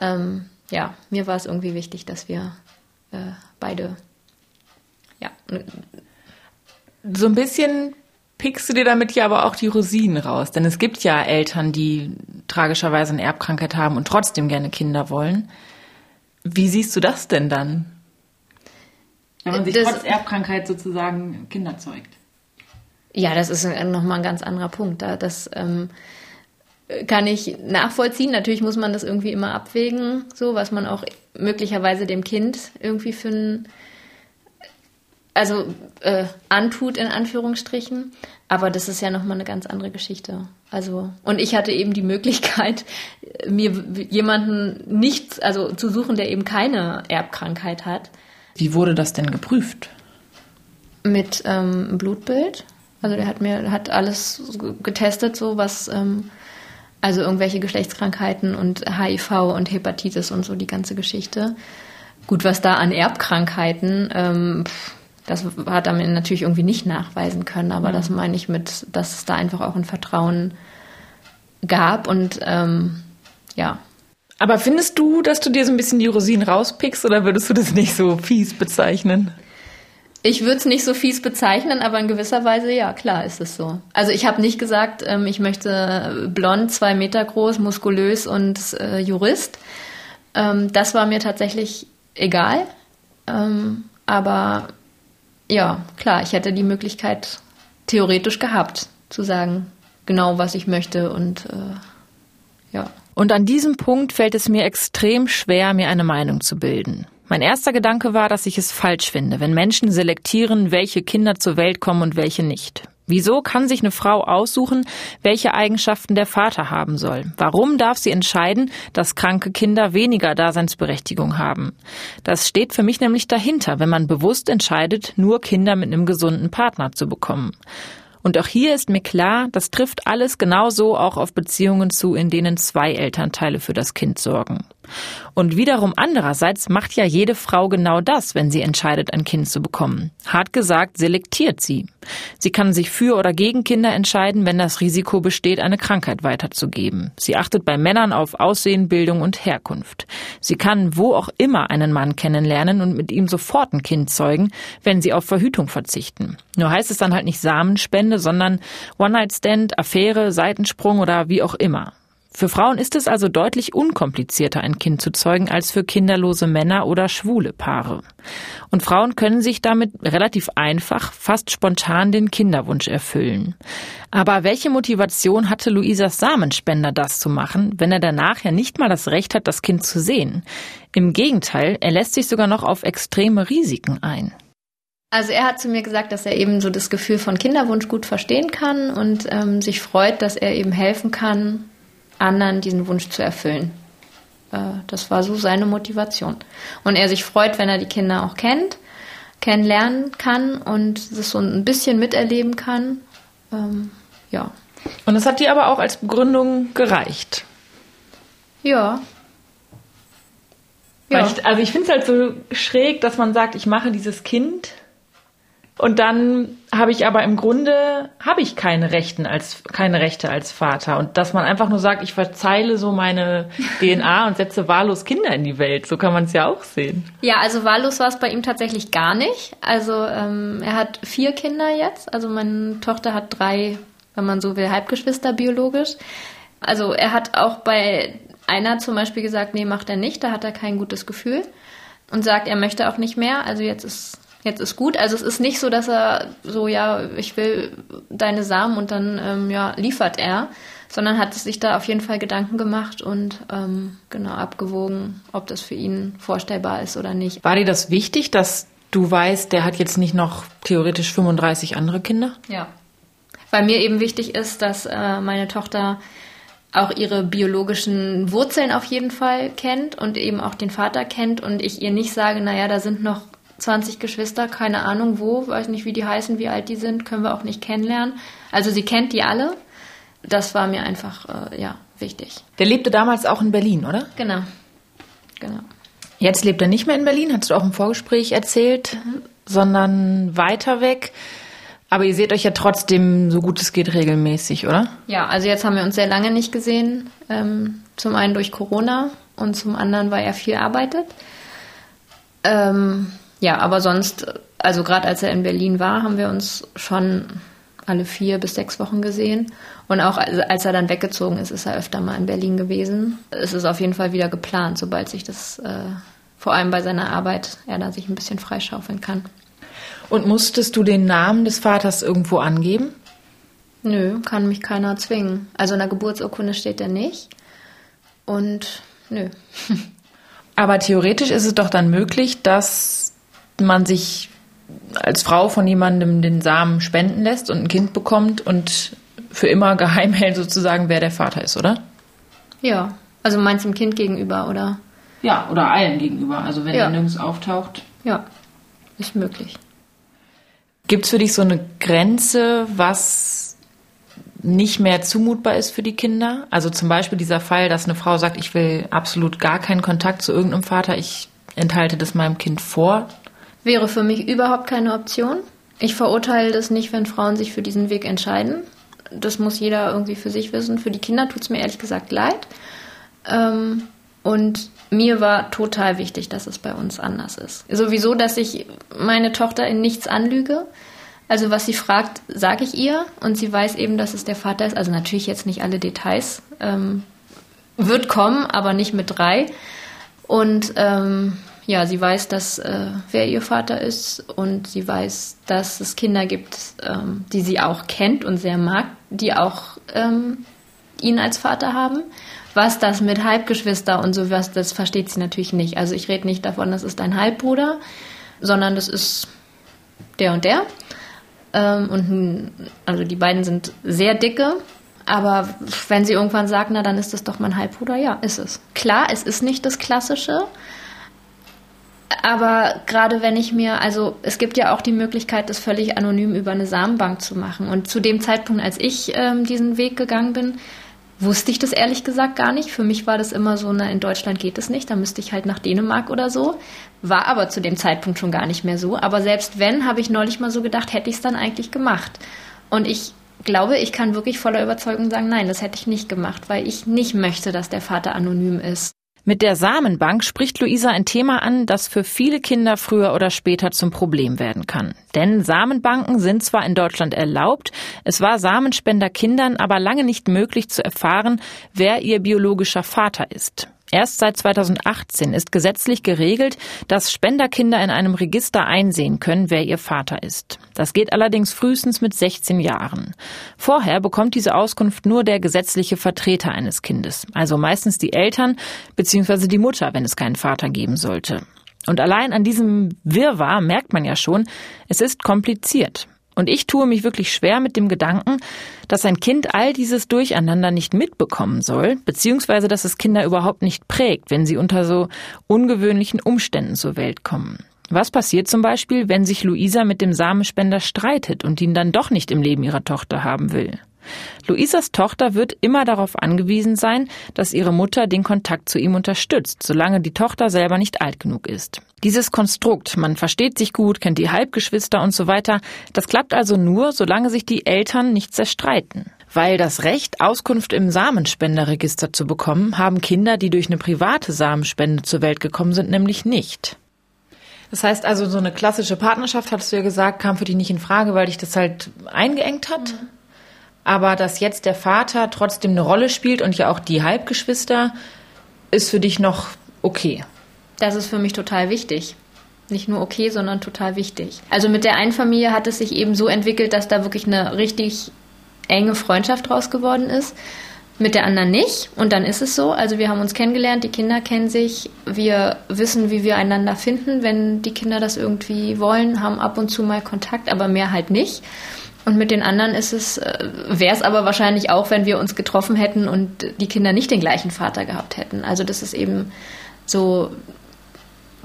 ähm, ja, mir war es irgendwie wichtig, dass wir äh, beide, ja. So ein bisschen pickst du dir damit ja aber auch die Rosinen raus, denn es gibt ja Eltern, die tragischerweise eine Erbkrankheit haben und trotzdem gerne Kinder wollen. Wie siehst du das denn dann? Wenn man sich das, trotz Erbkrankheit sozusagen Kinder zeugt. Ja, das ist nochmal ein ganz anderer Punkt. Da, das, ähm, kann ich nachvollziehen. Natürlich muss man das irgendwie immer abwägen, so was man auch möglicherweise dem Kind irgendwie für ein also äh, antut in Anführungsstrichen. Aber das ist ja nochmal eine ganz andere Geschichte. Also, und ich hatte eben die Möglichkeit, mir jemanden nicht, also zu suchen, der eben keine Erbkrankheit hat. Wie wurde das denn geprüft? Mit ähm, Blutbild. Also der hat mir hat alles getestet, so was, ähm, also irgendwelche Geschlechtskrankheiten und HIV und Hepatitis und so die ganze Geschichte. Gut, was da an Erbkrankheiten, ähm, das hat er mir natürlich irgendwie nicht nachweisen können, aber ja. das meine ich mit, dass es da einfach auch ein Vertrauen gab und ähm, ja. Aber findest du, dass du dir so ein bisschen die Rosinen rauspickst oder würdest du das nicht so fies bezeichnen? Ich würde es nicht so fies bezeichnen, aber in gewisser Weise ja, klar ist es so. Also ich habe nicht gesagt, ähm, ich möchte blond, zwei Meter groß, muskulös und äh, Jurist. Ähm, das war mir tatsächlich egal. Ähm, aber ja, klar, ich hätte die Möglichkeit theoretisch gehabt, zu sagen, genau was ich möchte und äh, ja. Und an diesem Punkt fällt es mir extrem schwer, mir eine Meinung zu bilden. Mein erster Gedanke war, dass ich es falsch finde, wenn Menschen selektieren, welche Kinder zur Welt kommen und welche nicht. Wieso kann sich eine Frau aussuchen, welche Eigenschaften der Vater haben soll? Warum darf sie entscheiden, dass kranke Kinder weniger Daseinsberechtigung haben? Das steht für mich nämlich dahinter, wenn man bewusst entscheidet, nur Kinder mit einem gesunden Partner zu bekommen. Und auch hier ist mir klar, das trifft alles genauso auch auf Beziehungen zu, in denen zwei Elternteile für das Kind sorgen. Und wiederum andererseits macht ja jede Frau genau das, wenn sie entscheidet, ein Kind zu bekommen. Hart gesagt, selektiert sie. Sie kann sich für oder gegen Kinder entscheiden, wenn das Risiko besteht, eine Krankheit weiterzugeben. Sie achtet bei Männern auf Aussehen, Bildung und Herkunft. Sie kann wo auch immer einen Mann kennenlernen und mit ihm sofort ein Kind zeugen, wenn sie auf Verhütung verzichten. Nur heißt es dann halt nicht Samenspende, sondern One-Night-Stand, Affäre, Seitensprung oder wie auch immer. Für Frauen ist es also deutlich unkomplizierter, ein Kind zu zeugen, als für kinderlose Männer oder schwule Paare. Und Frauen können sich damit relativ einfach, fast spontan den Kinderwunsch erfüllen. Aber welche Motivation hatte Luisas Samenspender, das zu machen, wenn er danach ja nicht mal das Recht hat, das Kind zu sehen? Im Gegenteil, er lässt sich sogar noch auf extreme Risiken ein. Also er hat zu mir gesagt, dass er eben so das Gefühl von Kinderwunsch gut verstehen kann und ähm, sich freut, dass er eben helfen kann, anderen diesen Wunsch zu erfüllen. Äh, das war so seine Motivation. Und er sich freut, wenn er die Kinder auch kennt, kennenlernen kann und das so ein bisschen miterleben kann. Ähm, ja. Und das hat dir aber auch als Begründung gereicht. Ja. ja. Ich, also ich finde es halt so schräg, dass man sagt, ich mache dieses Kind und dann habe ich aber im Grunde habe ich keine Rechten als keine Rechte als Vater und dass man einfach nur sagt, ich verzeile so meine DNA und setze wahllos Kinder in die Welt, so kann man es ja auch sehen. Ja, also wahllos war es bei ihm tatsächlich gar nicht. Also ähm, er hat vier Kinder jetzt, also meine Tochter hat drei, wenn man so will, Halbgeschwister biologisch. Also er hat auch bei einer zum Beispiel gesagt, nee, macht er nicht, da hat er kein gutes Gefühl und sagt, er möchte auch nicht mehr. Also jetzt ist jetzt ist gut. Also es ist nicht so, dass er so, ja, ich will deine Samen und dann, ähm, ja, liefert er, sondern hat sich da auf jeden Fall Gedanken gemacht und ähm, genau abgewogen, ob das für ihn vorstellbar ist oder nicht. War dir das wichtig, dass du weißt, der hat jetzt nicht noch theoretisch 35 andere Kinder? Ja. Weil mir eben wichtig ist, dass äh, meine Tochter auch ihre biologischen Wurzeln auf jeden Fall kennt und eben auch den Vater kennt und ich ihr nicht sage, naja, da sind noch 20 Geschwister, keine Ahnung wo, weiß nicht, wie die heißen, wie alt die sind, können wir auch nicht kennenlernen. Also sie kennt die alle. Das war mir einfach, äh, ja, wichtig. Der lebte damals auch in Berlin, oder? Genau. Genau. Jetzt lebt er nicht mehr in Berlin, hast du auch im Vorgespräch erzählt, mhm. sondern weiter weg. Aber ihr seht euch ja trotzdem so gut es geht regelmäßig, oder? Ja, also jetzt haben wir uns sehr lange nicht gesehen. Ähm, zum einen durch Corona und zum anderen, weil er viel arbeitet. Ähm, ja, aber sonst, also gerade als er in Berlin war, haben wir uns schon alle vier bis sechs Wochen gesehen. Und auch als er dann weggezogen ist, ist er öfter mal in Berlin gewesen. Es ist auf jeden Fall wieder geplant, sobald sich das, äh, vor allem bei seiner Arbeit, er da sich ein bisschen freischaufeln kann. Und musstest du den Namen des Vaters irgendwo angeben? Nö, kann mich keiner zwingen. Also in der Geburtsurkunde steht der nicht. Und nö. Aber theoretisch ist es doch dann möglich, dass man sich als Frau von jemandem den Samen spenden lässt und ein Kind bekommt und für immer geheim hält sozusagen, wer der Vater ist, oder? Ja, also meinst du dem Kind gegenüber, oder? Ja, oder allen gegenüber. Also wenn Ja. er nirgends auftaucht. Ja, ist möglich. Gibt es für dich so eine Grenze, was nicht mehr zumutbar ist für die Kinder? Also zum Beispiel dieser Fall, dass eine Frau sagt, ich will absolut gar keinen Kontakt zu irgendeinem Vater, ich enthalte das meinem Kind vor. Wäre für mich überhaupt keine Option. Ich verurteile das nicht, wenn Frauen sich für diesen Weg entscheiden. Das muss jeder irgendwie für sich wissen. Für die Kinder tut es mir ehrlich gesagt leid. Ähm, und mir war total wichtig, dass es bei uns anders ist. Sowieso, dass ich meine Tochter in nichts anlüge. Also was sie fragt, sage ich ihr und sie weiß eben, dass es der Vater ist. Also natürlich jetzt nicht alle Details. Ähm, wird kommen, aber nicht mit drei. Und ähm, ja, sie weiß, dass äh, wer ihr Vater ist und sie weiß, dass es Kinder gibt, ähm, die sie auch kennt und sehr mag, die auch ähm, ihn als Vater haben. Was das mit Halbgeschwister und sowas, das versteht sie natürlich nicht. Also ich rede nicht davon, das ist dein Halbbruder, sondern das ist der und der. Ähm, und also die beiden sind sehr dicke. Aber wenn sie irgendwann sagt, na dann ist das doch mein Halbbruder, ja, ist es. Klar, es ist nicht das Klassische. Aber gerade wenn ich mir, also es gibt ja auch die Möglichkeit, das völlig anonym über eine Samenbank zu machen. Und zu dem Zeitpunkt, als ich ähm, diesen Weg gegangen bin, wusste ich das ehrlich gesagt gar nicht. Für mich war das immer so, na, in Deutschland geht es nicht, da müsste ich halt nach Dänemark oder so. War aber zu dem Zeitpunkt schon gar nicht mehr so. Aber selbst wenn, habe ich neulich mal so gedacht, hätte ich es dann eigentlich gemacht. Und ich glaube, ich kann wirklich voller Überzeugung sagen, nein, das hätte ich nicht gemacht, weil ich nicht möchte, dass der Vater anonym ist. Mit der Samenbank spricht Luisa ein Thema an, das für viele Kinder früher oder später zum Problem werden kann. Denn Samenbanken sind zwar in Deutschland erlaubt, es war Samenspender-Kindern aber lange nicht möglich zu erfahren, wer ihr biologischer Vater ist. Erst seit 2018 ist gesetzlich geregelt, dass Spenderkinder in einem Register einsehen können, wer ihr Vater ist. Das geht allerdings frühestens mit 16 Jahren. Vorher bekommt diese Auskunft nur der gesetzliche Vertreter eines Kindes, also meistens die Eltern bzw. die Mutter, wenn es keinen Vater geben sollte. Und allein an diesem Wirrwarr merkt man ja schon, es ist kompliziert. Und ich tue mich wirklich schwer mit dem Gedanken, dass ein Kind all dieses Durcheinander nicht mitbekommen soll, beziehungsweise dass es Kinder überhaupt nicht prägt, wenn sie unter so ungewöhnlichen Umständen zur Welt kommen. Was passiert zum Beispiel, wenn sich Luisa mit dem Samenspender streitet und ihn dann doch nicht im Leben ihrer Tochter haben will? Luisas Tochter wird immer darauf angewiesen sein, dass ihre Mutter den Kontakt zu ihm unterstützt, solange die Tochter selber nicht alt genug ist. Dieses Konstrukt, man versteht sich gut, kennt die Halbgeschwister und so weiter, das klappt also nur, solange sich die Eltern nicht zerstreiten. Weil das Recht, Auskunft im Samenspenderregister zu bekommen, haben Kinder, die durch eine private Samenspende zur Welt gekommen sind, nämlich nicht. Das heißt also, so eine klassische Partnerschaft, hattest du ja gesagt, kam für dich nicht in Frage, weil dich das halt eingeengt hat. Aber dass jetzt der Vater trotzdem eine Rolle spielt und ja auch die Halbgeschwister, ist für dich noch okay. Das ist für mich total wichtig. Nicht nur okay, sondern total wichtig. Also mit der einen Familie hat es sich eben so entwickelt, dass da wirklich eine richtig enge Freundschaft draus geworden ist. Mit der anderen nicht. Und dann ist es so. Also wir haben uns kennengelernt, die Kinder kennen sich. Wir wissen, wie wir einander finden, wenn die Kinder das irgendwie wollen, haben ab und zu mal Kontakt, aber mehr halt nicht. Und mit den anderen ist es, wäre es aber wahrscheinlich auch, wenn wir uns getroffen hätten und die Kinder nicht den gleichen Vater gehabt hätten. Also das ist eben so,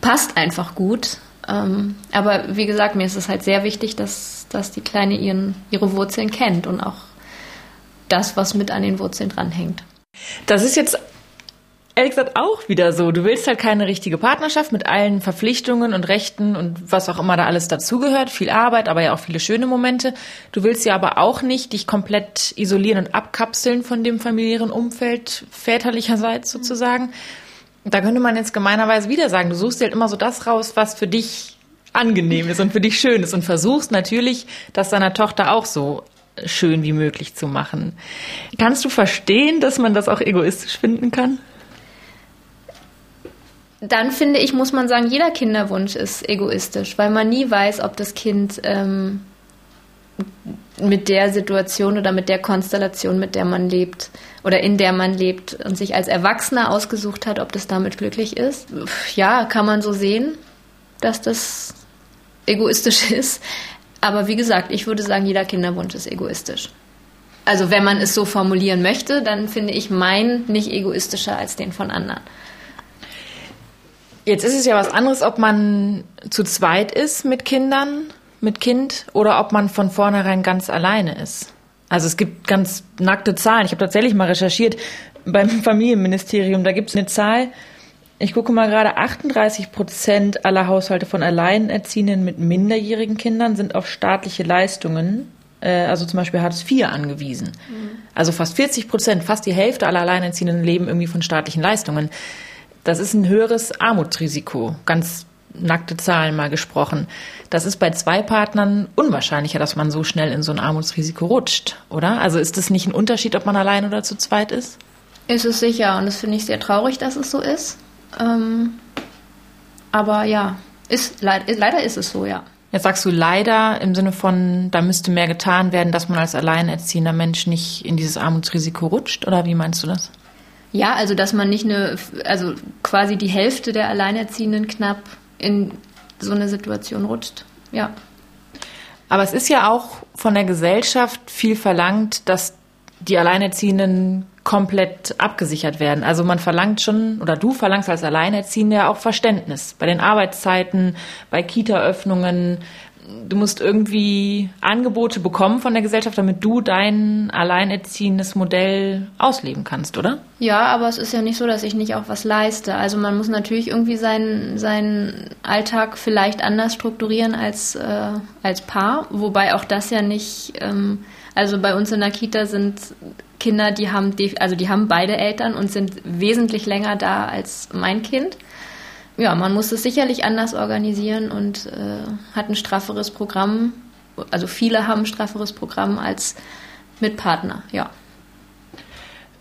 passt einfach gut. Ähm, aber wie gesagt, mir ist es halt sehr wichtig, dass, dass die Kleine ihren, ihre Wurzeln kennt und auch das, was mit an den Wurzeln dranhängt. Das ist jetzt ehrlich gesagt auch wieder so. Du willst halt keine richtige Partnerschaft mit allen Verpflichtungen und Rechten und was auch immer da alles dazugehört. Viel Arbeit, aber ja auch viele schöne Momente. Du willst ja aber auch nicht dich komplett isolieren und abkapseln von dem familiären Umfeld väterlicherseits sozusagen. Da könnte man jetzt gemeinerweise wieder sagen, du suchst dir halt immer so das raus, was für dich angenehm ist und für dich schön ist und versuchst natürlich, das deiner Tochter auch so schön wie möglich zu machen. Kannst du verstehen, dass man das auch egoistisch finden kann? Dann finde ich, muss man sagen, jeder Kinderwunsch ist egoistisch, weil man nie weiß, ob das Kind ähm, mit der Situation oder mit der Konstellation, mit der man lebt oder in der man lebt und sich als Erwachsener ausgesucht hat, ob das damit glücklich ist. Ja, kann man so sehen, dass das egoistisch ist. Aber wie gesagt, ich würde sagen, jeder Kinderwunsch ist egoistisch. Also wenn man es so formulieren möchte, dann finde ich meinen nicht egoistischer als den von anderen. Jetzt ist es ja was anderes, ob man zu zweit ist mit Kindern, mit Kind, oder ob man von vornherein ganz alleine ist. Also es gibt ganz nackte Zahlen. Ich habe tatsächlich mal recherchiert beim Familienministerium. Da gibt es eine Zahl. Ich gucke mal gerade, 38 Prozent aller Haushalte von Alleinerziehenden mit minderjährigen Kindern sind auf staatliche Leistungen, äh, also zum Beispiel Hartz IV, angewiesen. Mhm. Also fast 40 Prozent, fast die Hälfte aller Alleinerziehenden leben irgendwie von staatlichen Leistungen. Das ist ein höheres Armutsrisiko, ganz nackte Zahlen mal gesprochen. Das ist bei zwei Partnern unwahrscheinlicher, dass man so schnell in so ein Armutsrisiko rutscht, oder? Also ist es nicht ein Unterschied, ob man allein oder zu zweit ist? Ist es sicher und das finde ich sehr traurig, dass es so ist. Ähm, aber ja, ist, leider ist es so, ja. Jetzt sagst du leider im Sinne von, da müsste mehr getan werden, dass man als alleinerziehender Mensch nicht in dieses Armutsrisiko rutscht, oder wie meinst du das? Ja, also dass man nicht eine, also quasi die Hälfte der Alleinerziehenden knapp in so eine Situation rutscht. Ja. Aber es ist ja auch von der Gesellschaft viel verlangt, dass die Alleinerziehenden komplett abgesichert werden. Also man verlangt schon, oder du verlangst als Alleinerziehende auch Verständnis bei den Arbeitszeiten, bei Kita-Öffnungen, du musst irgendwie Angebote bekommen von der Gesellschaft, damit du dein alleinerziehendes Modell ausleben kannst, oder? Ja, aber es ist ja nicht so, dass ich nicht auch was leiste. Also man muss natürlich irgendwie seinen, seinen Alltag vielleicht anders strukturieren als, äh, als Paar, wobei auch das ja nicht, ähm, also bei uns in der Kita sind Kinder, die haben, also die haben beide Eltern und sind wesentlich länger da als mein Kind ja, man muss es sicherlich anders organisieren und äh, hat ein strafferes Programm. Also viele haben ein strafferes Programm als mit Partner, ja.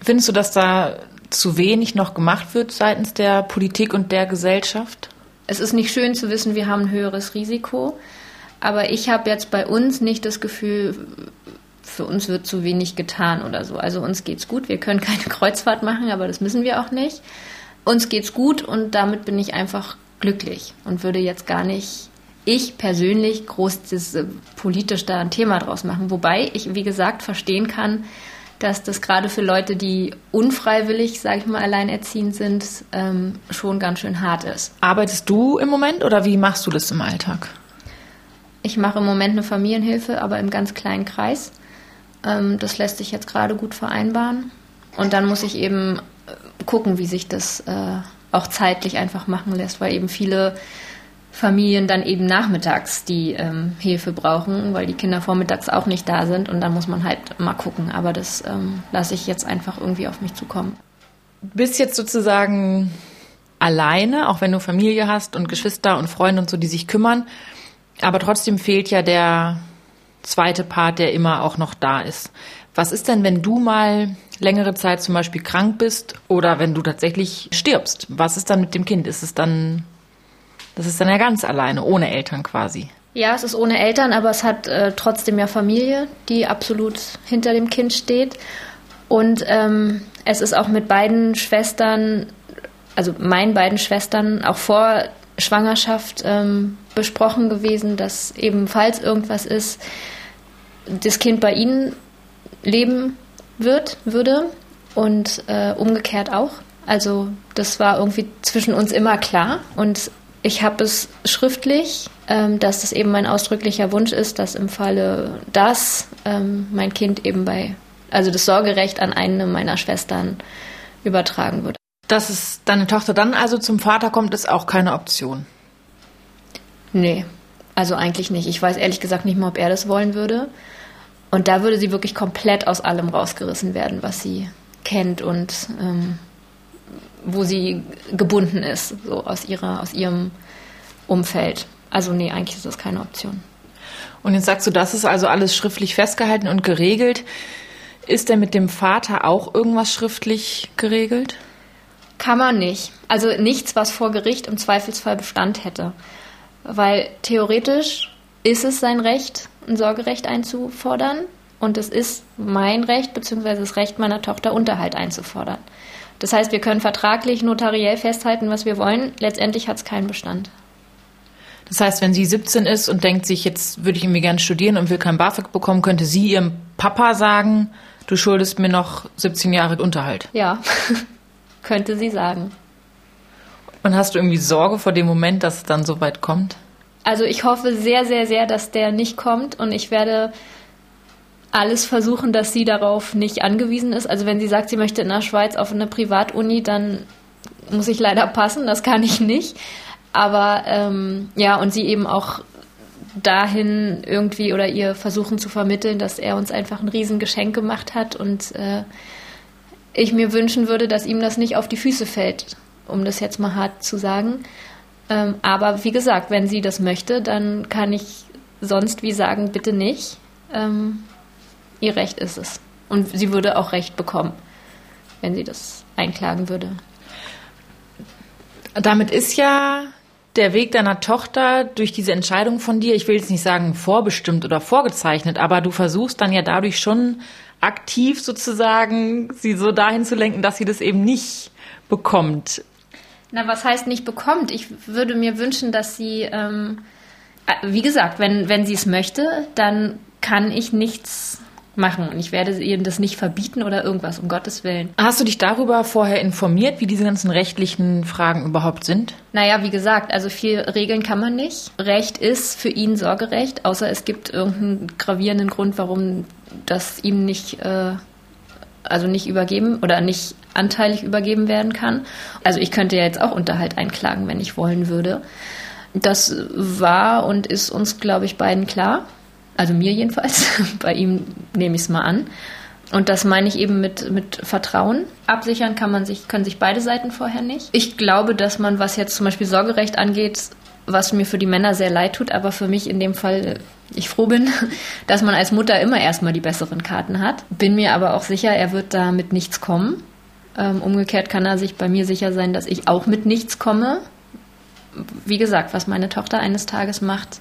Findest du, dass da zu wenig noch gemacht wird seitens der Politik und der Gesellschaft? Es ist nicht schön zu wissen, wir haben ein höheres Risiko. Aber ich habe jetzt bei uns nicht das Gefühl, für uns wird zu wenig getan oder so. Also uns geht's gut. Wir können keine Kreuzfahrt machen, aber das müssen wir auch nicht uns geht's gut und damit bin ich einfach glücklich und würde jetzt gar nicht ich persönlich groß das, äh, politisch da ein Thema draus machen. Wobei ich, wie gesagt, verstehen kann, dass das gerade für Leute, die unfreiwillig, sage ich mal, alleinerziehend sind, ähm, schon ganz schön hart ist. Arbeitest du im Moment oder wie machst du das im Alltag? Ich mache im Moment eine Familienhilfe, aber im ganz kleinen Kreis. Ähm, das lässt sich jetzt gerade gut vereinbaren. Und dann muss ich eben gucken, wie sich das äh, auch zeitlich einfach machen lässt, weil eben viele Familien dann eben nachmittags die ähm, Hilfe brauchen, weil die Kinder vormittags auch nicht da sind und dann muss man halt mal gucken. Aber das ähm, lasse ich jetzt einfach irgendwie auf mich zukommen. Bist jetzt sozusagen alleine, auch wenn du Familie hast und Geschwister und Freunde und so, die sich kümmern. Aber trotzdem fehlt ja der zweite Part, der immer auch noch da ist. Was ist denn, wenn du mal längere Zeit zum Beispiel krank bist oder wenn du tatsächlich stirbst? Was ist dann mit dem Kind? Ist es dann, das ist dann ja ganz alleine, ohne Eltern quasi. Ja, es ist ohne Eltern, aber es hat äh, trotzdem ja Familie, die absolut hinter dem Kind steht. Und ähm, es ist auch mit beiden Schwestern, also meinen beiden Schwestern, auch vor Schwangerschaft ähm, besprochen gewesen, dass ebenfalls irgendwas ist, das Kind bei ihnen leben wird, würde und äh, umgekehrt auch. Also das war irgendwie zwischen uns immer klar und ich habe es schriftlich, ähm, dass es eben mein ausdrücklicher Wunsch ist, dass im Falle das ähm, mein Kind eben bei, also das Sorgerecht an eine meiner Schwestern übertragen wird. Dass es deine Tochter dann also zum Vater kommt, ist auch keine Option. Nee, also eigentlich nicht. Ich weiß ehrlich gesagt nicht mal, ob er das wollen würde. Und da würde sie wirklich komplett aus allem rausgerissen werden, was sie kennt und ähm, wo sie gebunden ist, so aus ihrer, aus ihrem Umfeld. Also nee, eigentlich ist das keine Option. Und jetzt sagst du, das ist also alles schriftlich festgehalten und geregelt. Ist denn mit dem Vater auch irgendwas schriftlich geregelt? Kann man nicht. Also nichts, was vor Gericht im Zweifelsfall Bestand hätte. Weil theoretisch ist es sein Recht, ein Sorgerecht einzufordern. Und es ist mein Recht, beziehungsweise das Recht meiner Tochter, Unterhalt einzufordern. Das heißt, wir können vertraglich, notariell festhalten, was wir wollen. Letztendlich hat es keinen Bestand. Das heißt, wenn sie 17 ist und denkt sich, jetzt würde ich irgendwie gerne studieren und will kein BAföG bekommen, könnte sie ihrem Papa sagen, du schuldest mir noch 17 Jahre Unterhalt. Ja, könnte sie sagen. Und hast du irgendwie Sorge vor dem Moment, dass es dann so weit kommt? Also ich hoffe sehr, sehr, sehr, dass der nicht kommt und ich werde alles versuchen, dass sie darauf nicht angewiesen ist. Also wenn sie sagt, sie möchte in der Schweiz auf eine Privatuni, dann muss ich leider passen, das kann ich nicht. Aber ähm, ja, und sie eben auch dahin irgendwie oder ihr versuchen zu vermitteln, dass er uns einfach ein Riesengeschenk gemacht hat und äh, ich mir wünschen würde, dass ihm das nicht auf die Füße fällt, um das jetzt mal hart zu sagen. Ähm, aber wie gesagt, wenn sie das möchte, dann kann ich sonst wie sagen, bitte nicht. Ähm, ihr Recht ist es. Und sie würde auch Recht bekommen, wenn sie das einklagen würde. Damit ist ja der Weg deiner Tochter durch diese Entscheidung von dir, ich will jetzt nicht sagen vorbestimmt oder vorgezeichnet, aber du versuchst dann ja dadurch schon aktiv sozusagen sie so dahin zu lenken, dass sie das eben nicht bekommt. Na, was heißt nicht bekommt? Ich würde mir wünschen, dass sie, ähm, äh, wie gesagt, wenn, wenn sie es möchte, dann kann ich nichts machen. Und ich werde ihr das nicht verbieten oder irgendwas, um Gottes Willen. Hast du dich darüber vorher informiert, wie diese ganzen rechtlichen Fragen überhaupt sind? Naja, wie gesagt, also viel regeln kann man nicht. Recht ist für ihn Sorgerecht, außer es gibt irgendeinen gravierenden Grund, warum das ihm nicht, äh, also nicht übergeben oder nicht anteilig übergeben werden kann. Also ich könnte ja jetzt auch Unterhalt einklagen, wenn ich wollen würde. Das war und ist uns, glaube ich, beiden klar. Also mir jedenfalls. Bei ihm nehme ich es mal an. Und das meine ich eben mit, mit Vertrauen. Absichern kann man sich, können sich beide Seiten vorher nicht. Ich glaube, dass man, was jetzt zum Beispiel Sorgerecht angeht, was mir für die Männer sehr leid tut, aber für mich in dem Fall ich froh bin, dass man als Mutter immer erstmal die besseren Karten hat. Bin mir aber auch sicher, er wird da mit nichts kommen. Ähm, umgekehrt kann er sich bei mir sicher sein, dass ich auch mit nichts komme. Wie gesagt, was meine Tochter eines Tages macht,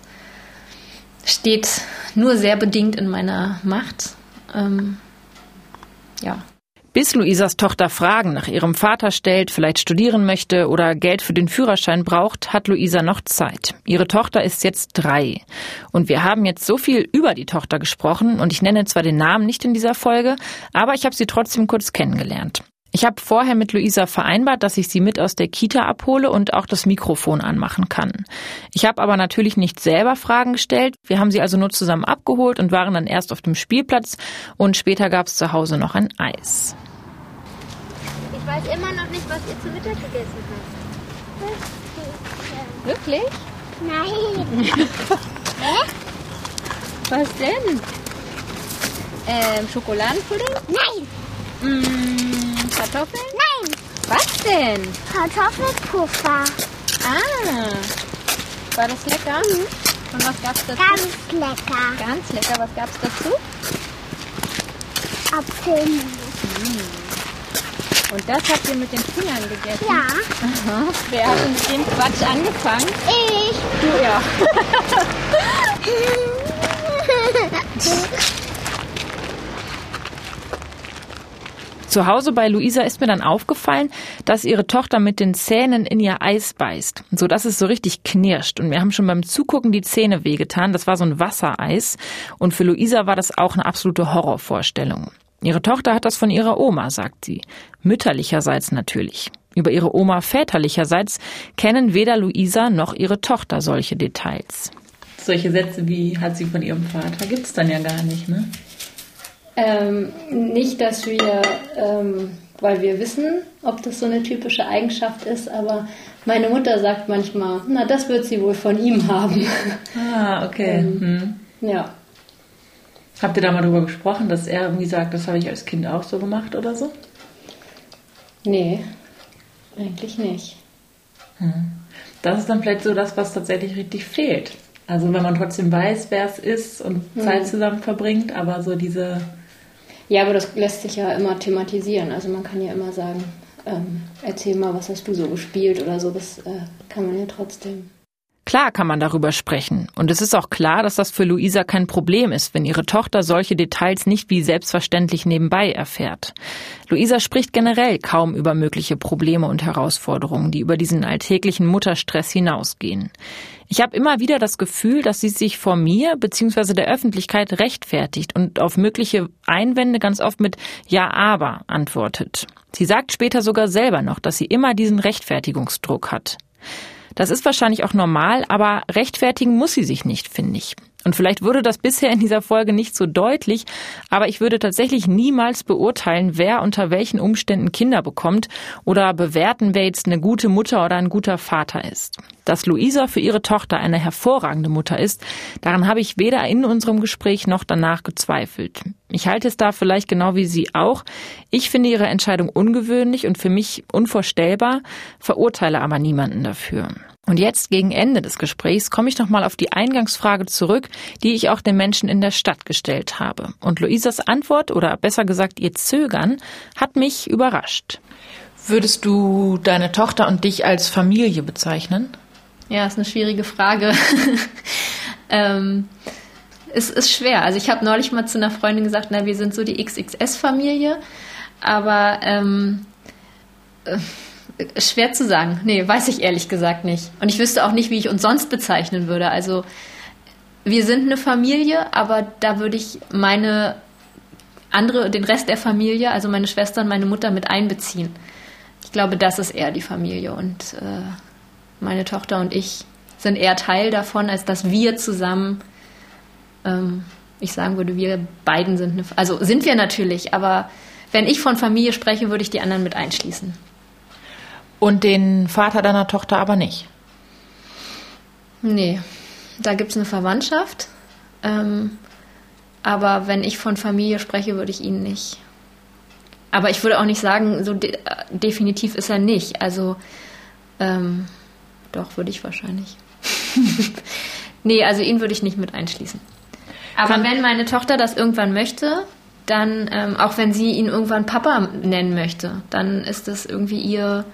steht nur sehr bedingt in meiner Macht. Ähm, ja. Bis Luisas Tochter Fragen nach ihrem Vater stellt, vielleicht studieren möchte oder Geld für den Führerschein braucht, hat Luisa noch Zeit. Ihre Tochter ist jetzt drei. Und wir haben jetzt so viel über die Tochter gesprochen und ich nenne zwar den Namen nicht in dieser Folge, aber ich habe sie trotzdem kurz kennengelernt. Ich habe vorher mit Luisa vereinbart, dass ich sie mit aus der Kita abhole und auch das Mikrofon anmachen kann. Ich habe aber natürlich nicht selber Fragen gestellt. Wir haben sie also nur zusammen abgeholt und waren dann erst auf dem Spielplatz und später gab es zu Hause noch ein Eis. Ich weiß immer noch nicht, was ihr zu Mittag gegessen habt. Wirklich? Nein. was denn? Ähm, Schokoladenpudding? Nein. Mmh. Kartoffeln? Nein. Was denn? Kartoffelpuffer. Ah. War das lecker? Mhm. Und was gab's dazu? Ganz lecker. Ganz lecker. Was gab's dazu? Apfelmus. Und das habt ihr mit den Fingern gegessen? Ja. Aha. Wer hat denn mit dem Quatsch angefangen? Ich. Du ja. Zu Hause bei Luisa ist mir dann aufgefallen, dass ihre Tochter mit den Zähnen in ihr Eis beißt, so dass es so richtig knirscht. Und wir haben schon beim Zugucken die Zähne wehgetan. Das war so ein Wassereis. Und für Luisa war das auch eine absolute Horrorvorstellung. Ihre Tochter hat das von ihrer Oma, sagt sie. Mütterlicherseits natürlich. Über ihre Oma väterlicherseits kennen weder Luisa noch ihre Tochter solche Details. Solche Sätze wie hat sie von ihrem Vater gibt's dann ja gar nicht, ne? Ähm, nicht, dass wir, ähm, weil wir wissen, ob das so eine typische Eigenschaft ist, aber meine Mutter sagt manchmal, na, das wird sie wohl von ihm haben. Ah, okay. ähm, hm. Ja. Habt ihr da mal drüber gesprochen, dass er irgendwie sagt, das habe ich als Kind auch so gemacht oder so? Nee, eigentlich nicht. Hm. Das ist dann vielleicht so das, was tatsächlich richtig fehlt. Also wenn man trotzdem weiß, wer es ist und hm. Zeit zusammen verbringt, aber so diese ja, aber das lässt sich ja immer thematisieren. Also man kann ja immer sagen, ähm, erzähl mal, was hast du so gespielt oder so. Das äh, kann man ja trotzdem. Klar kann man darüber sprechen. Und es ist auch klar, dass das für Luisa kein Problem ist, wenn ihre Tochter solche Details nicht wie selbstverständlich nebenbei erfährt. Luisa spricht generell kaum über mögliche Probleme und Herausforderungen, die über diesen alltäglichen Mutterstress hinausgehen. Ich habe immer wieder das Gefühl, dass sie sich vor mir bzw. der Öffentlichkeit rechtfertigt und auf mögliche Einwände ganz oft mit Ja, aber antwortet. Sie sagt später sogar selber noch, dass sie immer diesen Rechtfertigungsdruck hat. Das ist wahrscheinlich auch normal, aber rechtfertigen muss sie sich nicht, finde ich. Und vielleicht wurde das bisher in dieser Folge nicht so deutlich, aber ich würde tatsächlich niemals beurteilen, wer unter welchen Umständen Kinder bekommt oder bewerten, wer jetzt eine gute Mutter oder ein guter Vater ist. Dass Luisa für ihre Tochter eine hervorragende Mutter ist, daran habe ich weder in unserem Gespräch noch danach gezweifelt. Ich halte es da vielleicht genau wie Sie auch. Ich finde ihre Entscheidung ungewöhnlich und für mich unvorstellbar, verurteile aber niemanden dafür. Und jetzt gegen Ende des Gesprächs komme ich nochmal auf die Eingangsfrage zurück, die ich auch den Menschen in der Stadt gestellt habe. Und Luisas Antwort oder besser gesagt ihr Zögern hat mich überrascht. Würdest du deine Tochter und dich als Familie bezeichnen? Ja, ist eine schwierige Frage. ähm, es ist schwer. Also ich habe neulich mal zu einer Freundin gesagt, na, wir sind so die XXS-Familie, aber ähm, äh, Schwer zu sagen. Nee, weiß ich ehrlich gesagt nicht. Und ich wüsste auch nicht, wie ich uns sonst bezeichnen würde. Also wir sind eine Familie, aber da würde ich meine andere, den Rest der Familie, also meine Schwester und meine Mutter mit einbeziehen. Ich glaube, das ist eher die Familie und äh, meine Tochter und ich sind eher Teil davon, als dass wir zusammen, ähm, ich sagen würde, wir beiden sind eine, also sind wir natürlich, aber wenn ich von Familie spreche, würde ich die anderen mit einschließen. Und den Vater deiner Tochter aber nicht? Nee, da gibt es eine Verwandtschaft. Ähm, aber wenn ich von Familie spreche, würde ich ihn nicht. Aber ich würde auch nicht sagen, so de definitiv ist er nicht. Also, ähm, doch, würde ich wahrscheinlich. nee, also ihn würde ich nicht mit einschließen. Aber Kann wenn meine Tochter das irgendwann möchte, dann, ähm, auch wenn sie ihn irgendwann Papa nennen möchte, dann ist das irgendwie ihr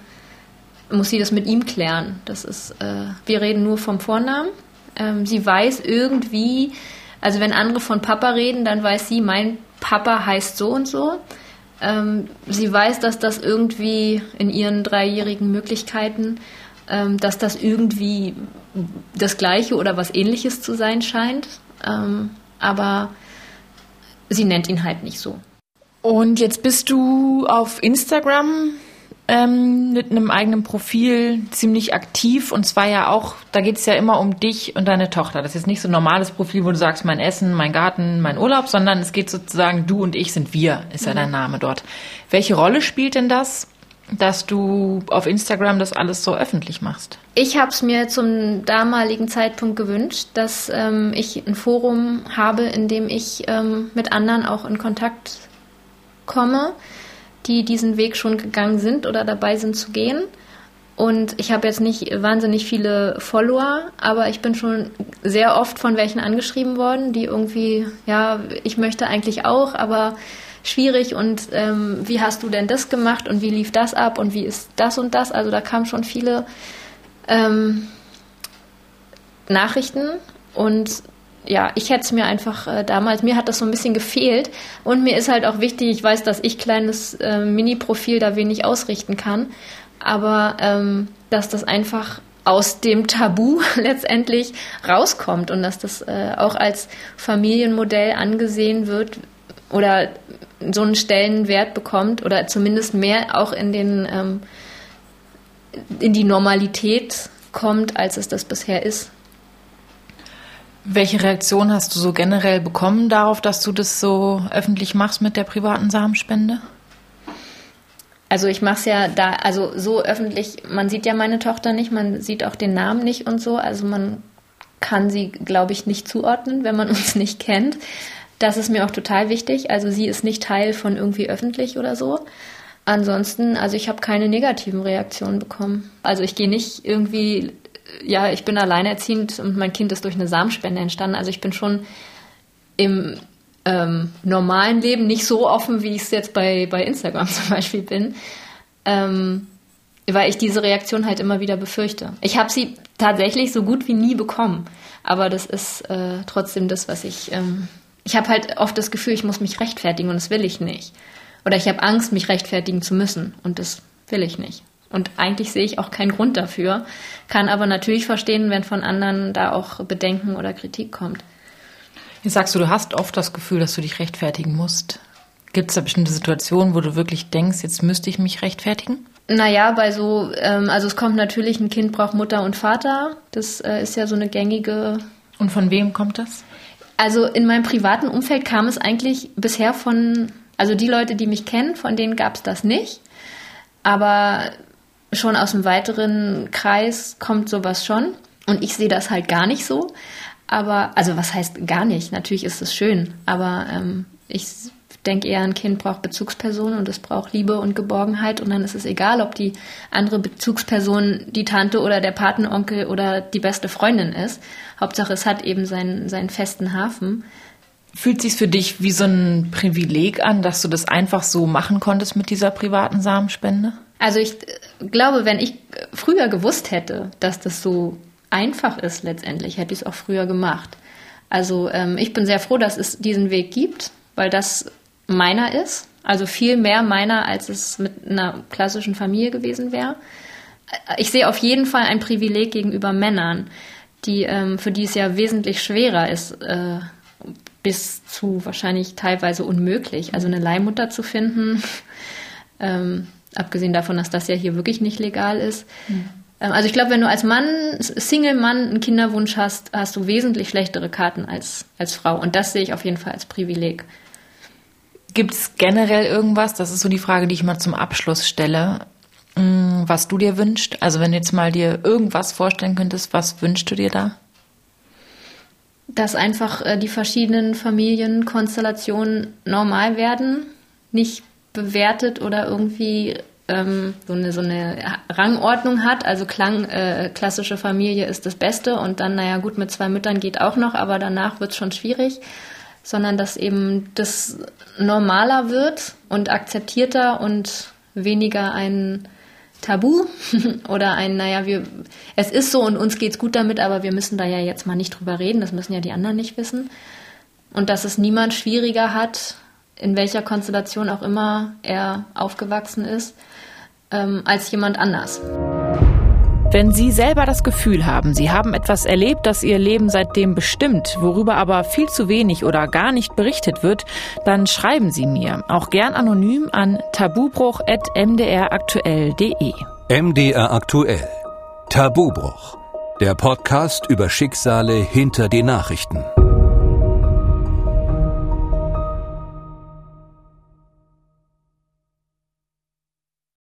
muss sie das mit ihm klären. Das ist, äh, wir reden nur vom Vornamen. Ähm, sie weiß irgendwie, also wenn andere von Papa reden, dann weiß sie, mein Papa heißt so und so. Ähm, sie weiß, dass das irgendwie in ihren dreijährigen Möglichkeiten, ähm, dass das irgendwie das Gleiche oder was Ähnliches zu sein scheint. Ähm, aber sie nennt ihn halt nicht so. Und jetzt bist du auf Instagram ähm, mit einem eigenen Profil ziemlich aktiv und zwar ja auch, da geht es ja immer um dich und deine Tochter. Das ist jetzt nicht so ein normales Profil, wo du sagst, mein Essen, mein Garten, mein Urlaub, sondern es geht sozusagen, du und ich sind wir, ist ja mhm. dein Name dort. Welche Rolle spielt denn das, dass du auf Instagram das alles so öffentlich machst? Ich habe es mir zum damaligen Zeitpunkt gewünscht, dass ähm, ich ein Forum habe, in dem ich ähm, mit anderen auch in Kontakt komme die diesen Weg schon gegangen sind oder dabei sind zu gehen. Und ich habe jetzt nicht wahnsinnig viele Follower, aber ich bin schon sehr oft von welchen angeschrieben worden, die irgendwie, ja, ich möchte eigentlich auch, aber schwierig und ähm, wie hast du denn das gemacht und wie lief das ab und wie ist das und das? Also da kamen schon viele ähm, Nachrichten und ja, ich hätte es mir einfach äh, damals, mir hat das so ein bisschen gefehlt. Und mir ist halt auch wichtig, ich weiß, dass ich kleines äh, Mini-Profil da wenig ausrichten kann, aber ähm, dass das einfach aus dem Tabu letztendlich rauskommt und dass das äh, auch als Familienmodell angesehen wird oder so einen Stellenwert bekommt oder zumindest mehr auch in den ähm, in die Normalität kommt, als es das bisher ist. Welche Reaktion hast du so generell bekommen darauf, dass du das so öffentlich machst mit der privaten Samenspende? Also ich mache es ja da, also so öffentlich, man sieht ja meine Tochter nicht, man sieht auch den Namen nicht und so, also man kann sie, glaube ich, nicht zuordnen, wenn man uns nicht kennt. Das ist mir auch total wichtig. Also sie ist nicht Teil von irgendwie öffentlich oder so. Ansonsten, also ich habe keine negativen Reaktionen bekommen. Also ich gehe nicht irgendwie ja, ich bin alleinerziehend und mein Kind ist durch eine Samenspende entstanden. Also ich bin schon im ähm, normalen Leben nicht so offen, wie ich es jetzt bei, bei Instagram zum Beispiel bin. Ähm, weil ich diese Reaktion halt immer wieder befürchte. Ich habe sie tatsächlich so gut wie nie bekommen, aber das ist äh, trotzdem das, was ich. Ähm, ich habe halt oft das Gefühl, ich muss mich rechtfertigen und das will ich nicht. Oder ich habe Angst, mich rechtfertigen zu müssen und das will ich nicht. Und eigentlich sehe ich auch keinen Grund dafür, kann aber natürlich verstehen, wenn von anderen da auch Bedenken oder Kritik kommt. Jetzt sagst du, du hast oft das Gefühl, dass du dich rechtfertigen musst. Gibt es da bestimmte Situationen, wo du wirklich denkst, jetzt müsste ich mich rechtfertigen? Naja, bei so, ähm, also es kommt natürlich, ein Kind braucht Mutter und Vater. Das äh, ist ja so eine gängige. Und von wem kommt das? Also in meinem privaten Umfeld kam es eigentlich bisher von, also die Leute, die mich kennen, von denen gab es das nicht. Aber schon aus dem weiteren Kreis kommt sowas schon. Und ich sehe das halt gar nicht so. Aber, also was heißt gar nicht? Natürlich ist es schön, aber ähm, ich denke eher, ein Kind braucht Bezugspersonen und es braucht Liebe und Geborgenheit und dann ist es egal, ob die andere Bezugsperson die Tante oder der Patenonkel oder die beste Freundin ist. Hauptsache, es hat eben seinen, seinen festen Hafen. Fühlt sich für dich wie so ein Privileg an, dass du das einfach so machen konntest mit dieser privaten Samenspende? Also ich glaube, wenn ich früher gewusst hätte, dass das so einfach ist letztendlich, hätte ich es auch früher gemacht. Also ähm, ich bin sehr froh, dass es diesen Weg gibt, weil das meiner ist. Also viel mehr meiner, als es mit einer klassischen Familie gewesen wäre. Ich sehe auf jeden Fall ein Privileg gegenüber Männern, die, ähm, für die es ja wesentlich schwerer ist, äh, bis zu wahrscheinlich teilweise unmöglich. Also eine Leihmutter zu finden, ähm, abgesehen davon, dass das ja hier wirklich nicht legal ist. Mhm. Also ich glaube, wenn du als Mann, Single-Mann einen Kinderwunsch hast, hast du wesentlich schlechtere Karten als, als Frau. Und das sehe ich auf jeden Fall als Privileg. Gibt es generell irgendwas, das ist so die Frage, die ich mal zum Abschluss stelle, mm, was du dir wünschst? Also wenn du jetzt mal dir irgendwas vorstellen könntest, was wünschst du dir da? Dass einfach äh, die verschiedenen Familienkonstellationen normal werden, nicht bewertet oder irgendwie ähm, so, eine, so eine Rangordnung hat. Also Klang, äh, klassische Familie ist das Beste und dann, naja gut, mit zwei Müttern geht auch noch, aber danach wird es schon schwierig sondern dass eben das normaler wird und akzeptierter und weniger ein Tabu oder ein, naja, wir, es ist so und uns geht's gut damit, aber wir müssen da ja jetzt mal nicht drüber reden, das müssen ja die anderen nicht wissen. Und dass es niemand schwieriger hat, in welcher Konstellation auch immer er aufgewachsen ist, ähm, als jemand anders. Wenn Sie selber das Gefühl haben, Sie haben etwas erlebt, das Ihr Leben seitdem bestimmt, worüber aber viel zu wenig oder gar nicht berichtet wird, dann schreiben Sie mir, auch gern anonym an tabubruch.mdraktuell.de. MDR aktuell. Tabubruch. Der Podcast über Schicksale hinter den Nachrichten.